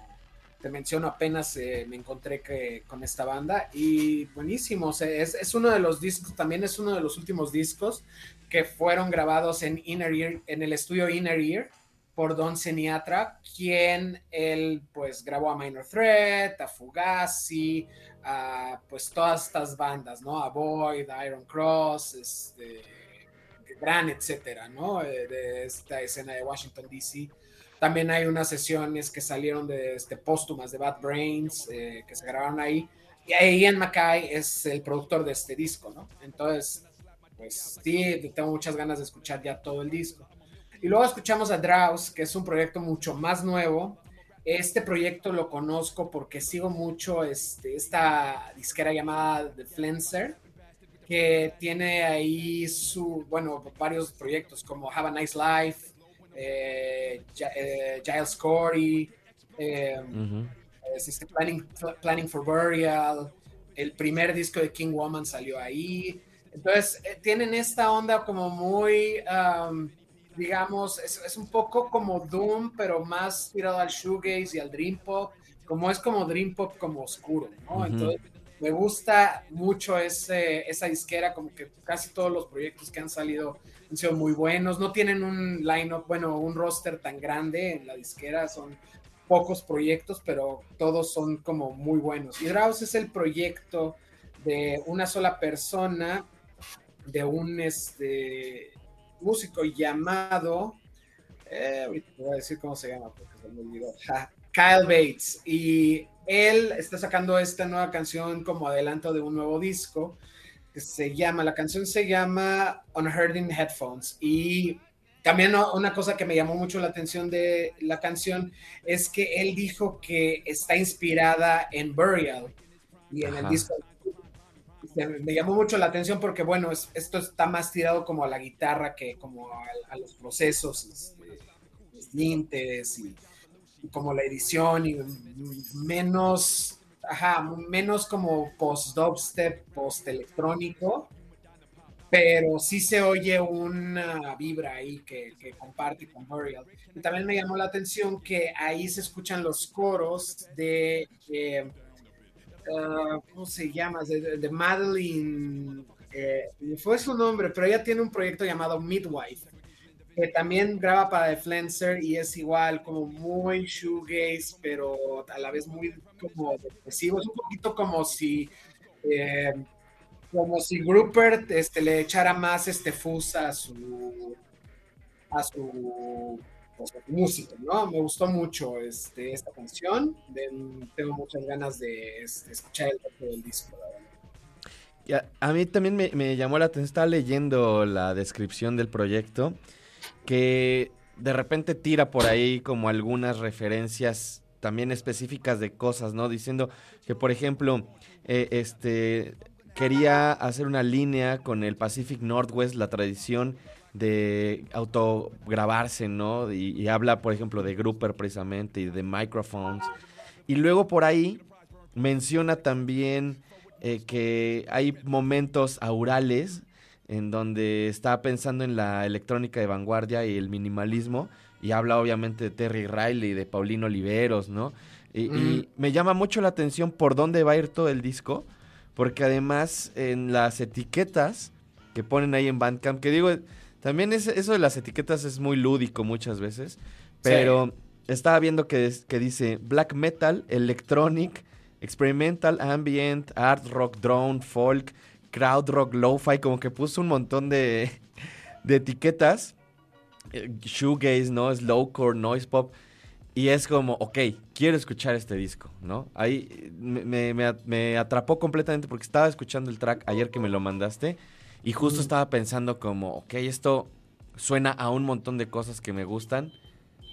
te menciono, apenas me encontré con esta banda y buenísimo. es, es uno de los discos, también es uno de los últimos discos que fueron grabados en Inner Ear, en el estudio Inner Ear por Don Seniatra, quien él pues grabó a Minor Threat, a Fugazi, a pues todas estas bandas, ¿no? A Void, Iron Cross, este, Gran, etcétera, ¿no? Eh, de esta escena de Washington DC. También hay unas sesiones que salieron de este, póstumas de Bad Brains, eh, que se grabaron ahí. Y Ian Mackay es el productor de este disco, ¿no? Entonces, pues sí, tengo muchas ganas de escuchar ya todo el disco. Y luego escuchamos a Draus, que es un proyecto mucho más nuevo. Este proyecto lo conozco porque sigo mucho este, esta disquera llamada The Flenser, que tiene ahí su, bueno, varios proyectos como Have a Nice Life, eh, eh, Giles Corey, eh, es este Planning, Planning for Burial, el primer disco de King Woman salió ahí. Entonces, eh, tienen esta onda como muy, um, digamos, es, es un poco como Doom, pero más tirado al shoegaze y al dream pop, como es como dream pop como oscuro, ¿no? Entonces, me gusta mucho ese, esa disquera, como que casi todos los proyectos que han salido han sido muy buenos, no tienen un line-up, bueno, un roster tan grande en la disquera, son pocos proyectos, pero todos son como muy buenos. Y Draus es el proyecto de una sola persona, de un este, músico llamado, eh, ahorita te voy a decir cómo se llama, porque se me olvidó, Ja, Kyle Bates. Y él está sacando esta nueva canción como adelanto de un nuevo disco que se llama, la canción se llama Unheard in Headphones. Y también una cosa que me llamó mucho la atención de la canción es que él dijo que está inspirada en Burial y en el disco. Me llamó mucho la atención porque, bueno, es- esto está más tirado como a la guitarra que como a, a los procesos, este, los lintes y, como la edición y menos ajá, menos como post-dubstep, post-electrónico, pero sí se oye una vibra ahí que, que comparte con Burial. Y también me llamó la atención que ahí se escuchan los coros de, eh, ah, ¿cómo se llama? De, de Madeline, eh, fue su nombre, pero ella tiene un proyecto llamado Midwife, que también graba para The Flancer y es igual como muy shoegaze, pero a la vez muy como depresivo. Es un poquito como si... eh, como si Rupert este, le echara más este fusa a su a su, pues, música, ¿no? Me gustó mucho este, esta canción. Tengo muchas ganas de este, escuchar el resto del disco. a, mí también me, me llamó la atención, estaba leyendo la descripción del proyecto, que de repente tira por ahí como algunas referencias también específicas de cosas, ¿no? Diciendo que, por ejemplo, eh, este quería hacer una línea con el Pacific Northwest, la tradición de autograbarse, ¿no? Y, y habla, por ejemplo, de Grouper precisamente y de microphones. Y luego por ahí menciona también eh, que hay momentos aurales en donde está pensando en la electrónica de vanguardia y el minimalismo y habla obviamente de Terry Riley, de Paulino Oliveros, ¿no? Y, y Mm. me llama mucho la atención por dónde va a ir todo el disco, porque además en las etiquetas que ponen ahí en Bandcamp, que digo, también es- eso de las etiquetas es muy lúdico muchas veces, pero estaba viendo que, es- que dice black metal, electronic, experimental, ambient, art rock, drone, folk, crowd rock, lo-fi, como que puso un montón de, de etiquetas. eh, Shoegaze, ¿no? Slowcore, noise pop. Y es como, ok, quiero escuchar este disco, ¿no? Ahí eh, me, me atrapó completamente porque estaba escuchando el track ayer que me lo mandaste y justo estaba pensando como, ok, esto suena a un montón de cosas que me gustan.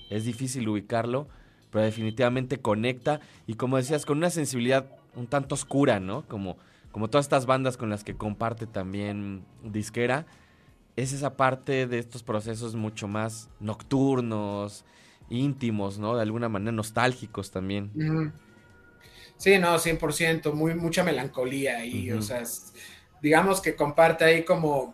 Es difícil ubicarlo, pero definitivamente conecta y como decías, con una sensibilidad un tanto oscura, ¿no? Como, como todas estas bandas con las que comparte también Disquera, es esa parte de estos procesos mucho más nocturnos, íntimos, ¿no? De alguna manera nostálgicos también. Sí, no, 100%, muy, mucha melancolía ahí, Ujú. o sea, digamos que comparte ahí como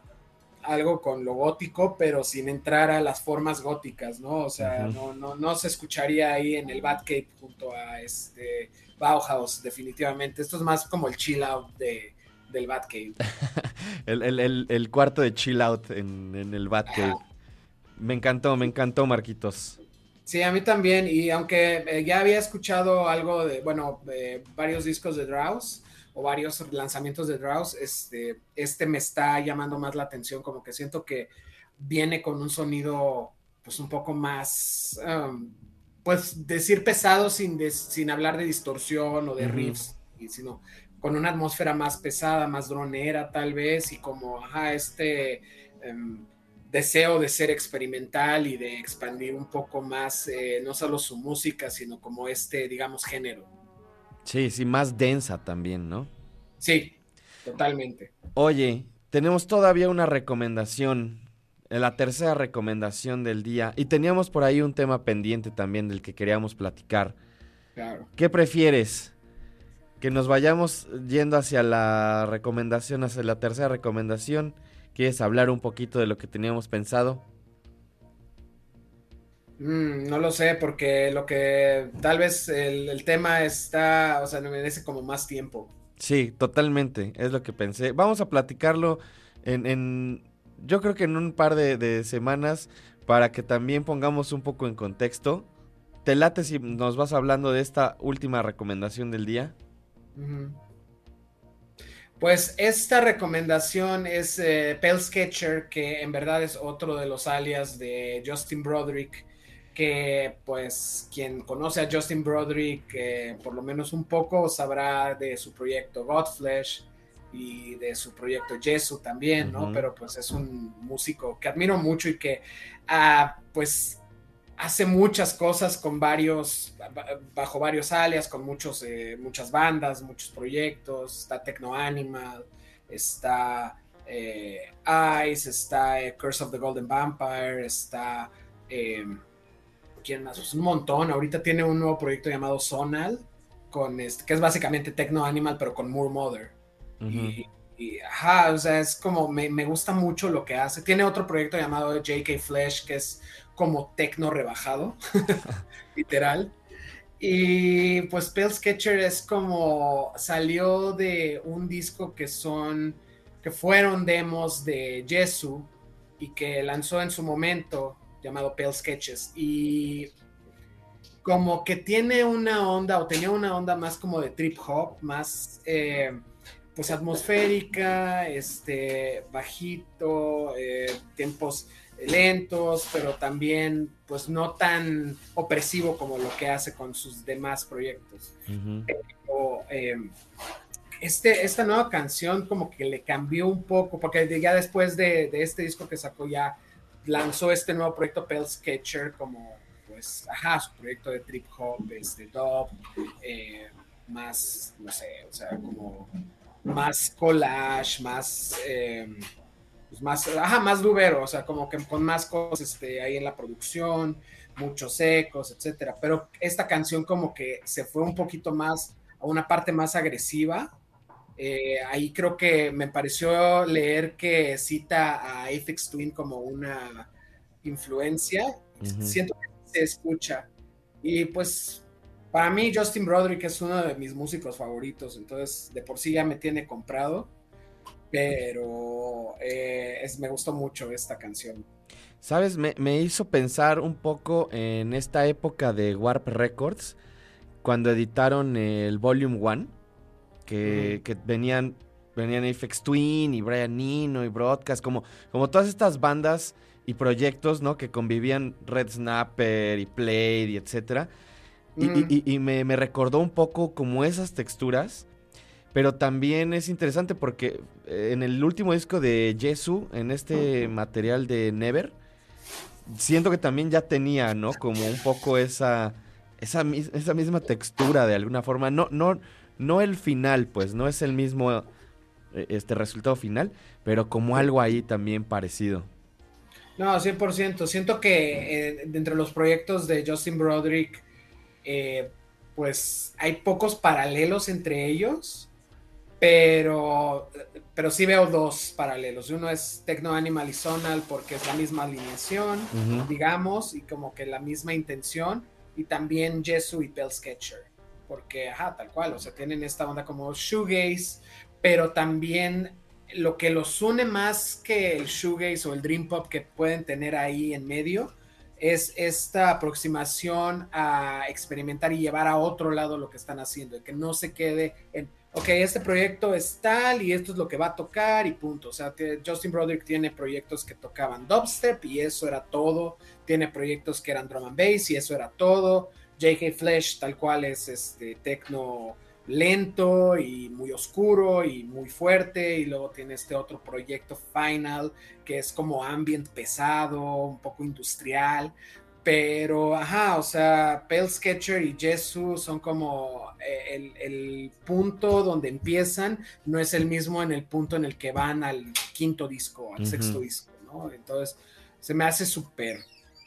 algo con lo gótico, pero sin entrar a las formas góticas, ¿no? O sea, no, no, no se escucharía ahí en el Batcave junto a este Bauhaus, definitivamente. Esto es más como el chill out de, del Batcave. [laughs] El, el- el- el cuarto de chill out en, en el Batcave. Ajá. Me encantó, me encantó, Marquitos. Sí, a mí también, y aunque eh, ya había escuchado algo de, bueno, de varios discos de Draus o varios lanzamientos de Draus, este, este me está llamando más la atención, como que siento que viene con un sonido pues un poco más, um, pues decir pesado sin, des- sin hablar de distorsión o de riffs, y sino con una atmósfera más pesada, más dronera tal vez, y como, ajá, este... em, deseo de ser experimental y de expandir un poco más, eh, no solo su música, sino como este, digamos, género. Sí, sí, más densa también, ¿no? Sí, totalmente. Oye, tenemos todavía una recomendación, eh, la tercera recomendación del día, y teníamos por ahí un tema pendiente también del que queríamos platicar. Claro. ¿Qué prefieres? ¿Que nos vayamos yendo hacia la recomendación, hacia la tercera recomendación? ¿Quieres hablar un poquito de lo que teníamos pensado? Mm, no lo sé, porque lo que tal vez el, el tema está, o sea, me merece como más tiempo. Sí, totalmente, es lo que pensé. Vamos a platicarlo en, en- yo creo que en un par de, de semanas para que también pongamos un poco en contexto. ¿Te late si nos vas hablando de esta última recomendación del día? Pues esta recomendación es eh, Pale Sketcher, que en verdad es otro de los alias de Justin Broderick, que pues quien conoce a Justin Broderick eh, por lo menos un poco sabrá de su proyecto Godflesh y de su proyecto Jesu también, ¿no? Pero pues es un músico que admiro mucho y que ah, pues hace muchas cosas con varios, ba- bajo varios alias, con muchos, eh, muchas bandas, muchos proyectos, está Techno Animal, está eh, Ice, está eh, Curse of the Golden Vampire, está, eh, ¿quién más? Pues un montón, ahorita tiene un nuevo proyecto llamado Sonal, con este, que es básicamente Techno Animal, pero con Moore Mother. Ujú. Y, y, ajá, o sea, es como, me, me gusta mucho lo que hace. Tiene otro proyecto llamado JK Flesh, que es como tecno rebajado, [laughs] [laughs] literal. Y pues Pale Sketcher es como, salió de un disco que son, que fueron demos de Jesu y que lanzó en su momento, llamado Pale Sketches. Y como que tiene una onda, o tenía una onda más como de trip hop, más eh, pues atmosférica, este, bajito, eh, tiempos lentos, pero también pues no tan opresivo como lo que hace con sus demás proyectos. Ujú. O, eh, este, esta nueva canción como que le cambió un poco, porque ya después de, de este disco que sacó ya lanzó este nuevo proyecto Pale Sketcher como pues, ajá, su proyecto de trip hop, este dub, eh, más, no sé, o sea, como más collage, más, eh, más, ajá, más dubero, o sea, como que con más cosas este, ahí en la producción, muchos ecos, etcétera. Pero esta canción como que se fue un poquito más a una parte más agresiva. Eh, ahí creo que me pareció leer que cita a Aphex Twin como una influencia. Ujú. Siento que se escucha. Y pues para mí Justin Broderick es uno de mis músicos favoritos, entonces de por sí ya me tiene comprado, pero eh, es, me gustó mucho esta canción. ¿Sabes? Me, me hizo pensar un poco en esta época de Warp Records, cuando editaron el Volume 1, que, venían, venían Aphex Twin y Brian Eno y Broadcast, como, como todas estas bandas y proyectos, ¿no? Que convivían Red Snapper y Play y etcétera. Y, Mm. y- y- y me, me recordó un poco como esas texturas. Pero también es interesante porque eh, en el último disco de Jesu, en este material de Never, siento que también ya tenía, ¿no? Como un poco esa, esa, esa misma textura de alguna forma. No, no, no el final, pues, no es el mismo eh, este resultado final, pero como algo ahí también parecido. No, 100%. Siento que eh, entre los proyectos de Justin Broderick, eh, pues hay pocos paralelos entre ellos, pero, pero sí veo dos paralelos. Uno es Techno Animal y Sonal porque es la misma alineación, digamos, y como que la misma intención, y también Jesu y Bell Sketcher, porque, ajá, tal cual, o sea, tienen esta onda como shoegaze, pero también lo que los une más que el shoegaze o el dream pop que pueden tener ahí en medio es esta aproximación a experimentar y llevar a otro lado lo que están haciendo, de que no se quede en, ok, este proyecto es tal y esto es lo que va a tocar y punto. O sea, Justin Broderick tiene proyectos que tocaban dubstep y eso era todo, tiene proyectos que eran drum and bass y eso era todo. J.K. Flesh tal cual es este tecno lento y muy oscuro y muy fuerte y luego tiene este otro proyecto Final que es como ambient pesado, un poco industrial, pero ajá, o sea, Pale Sketcher y Jesu son como eh, el, el punto donde empiezan, no es el mismo en el punto en el que van al quinto disco, al sexto disco, ¿no? Entonces, se me hace súper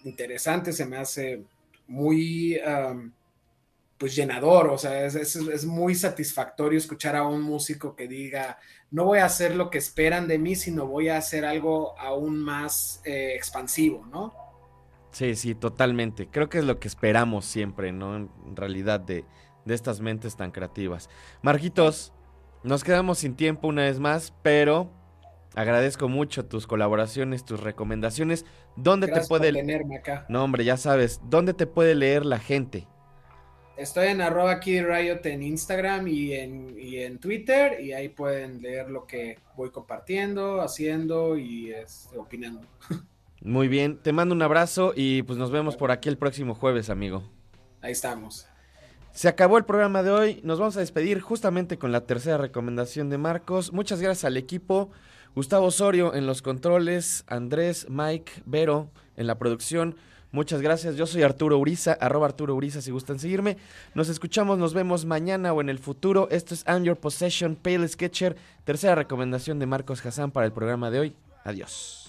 interesante, se me hace muy, pues llenador, o sea, es, es, es, muy satisfactorio escuchar a un músico que diga, no voy a hacer lo que esperan de mí, sino voy a hacer algo aún más eh, expansivo, ¿no? Sí, sí, totalmente. Creo que es lo que esperamos siempre, ¿no? En realidad de, de estas mentes tan creativas. Marquitos, nos quedamos sin tiempo una vez más, pero agradezco mucho tus colaboraciones, tus recomendaciones. ¿Dónde Gracias te puede por tenerme acá? No, hombre, ya sabes, ¿dónde te puede leer la gente? Estoy en arroba Riot en Instagram y en, y en Twitter y ahí pueden leer lo que voy compartiendo, haciendo y este, opinando. [laughs] Muy bien, te mando un abrazo y pues nos vemos por aquí el próximo jueves, amigo. Ahí estamos. Se acabó el programa de hoy, nos vamos a despedir justamente con la tercera recomendación de Marcos. Muchas gracias al equipo, Gustavo Osorio en los controles, Andrés, Mike, Vero en la producción. Muchas gracias, yo soy Arturo Uriza, arroba Arturo Uriza si gustan seguirme. Nos escuchamos, nos vemos mañana o en el futuro. Esto es I'm Your Possession, Pale Sketcher, tercera recomendación de Marcos Hassan para el programa de hoy. Adiós.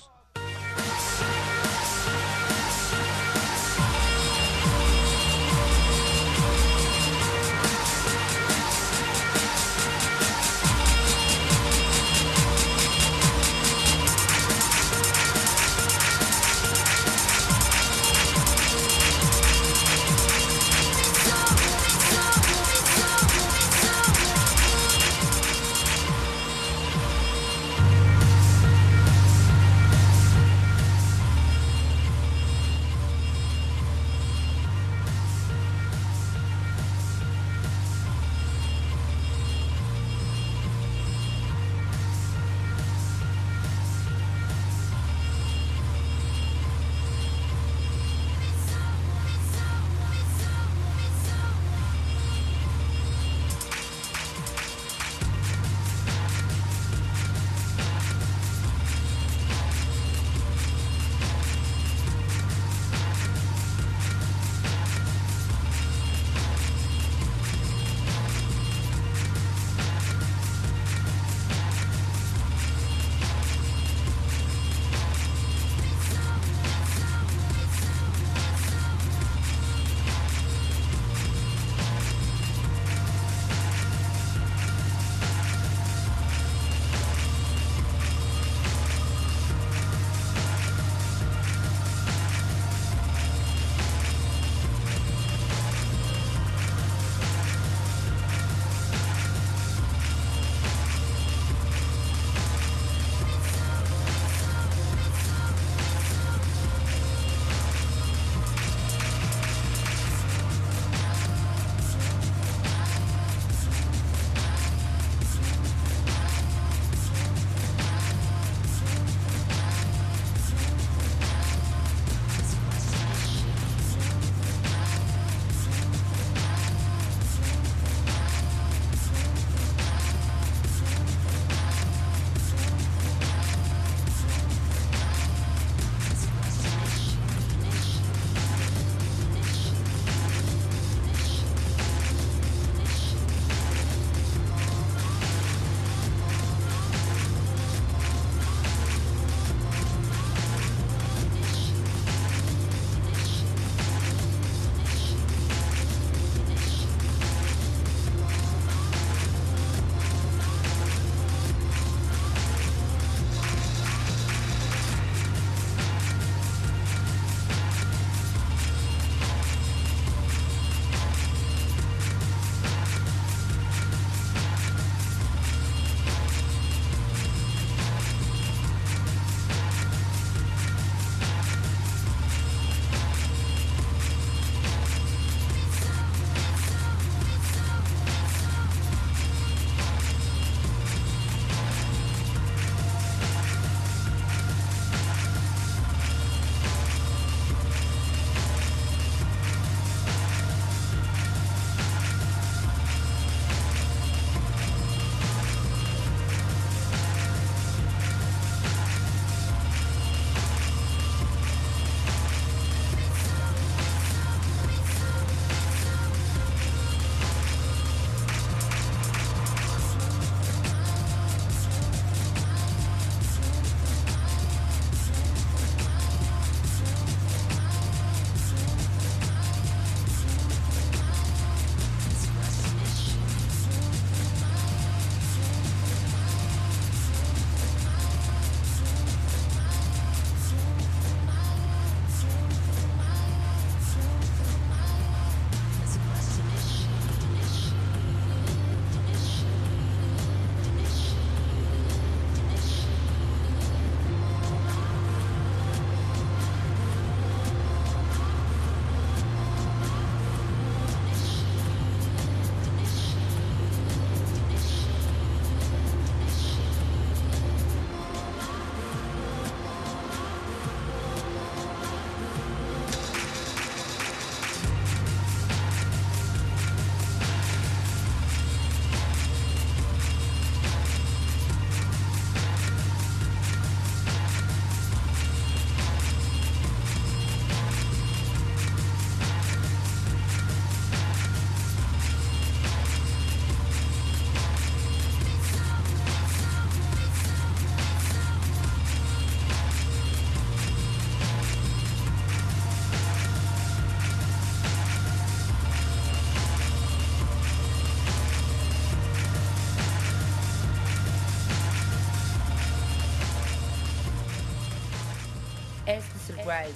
Este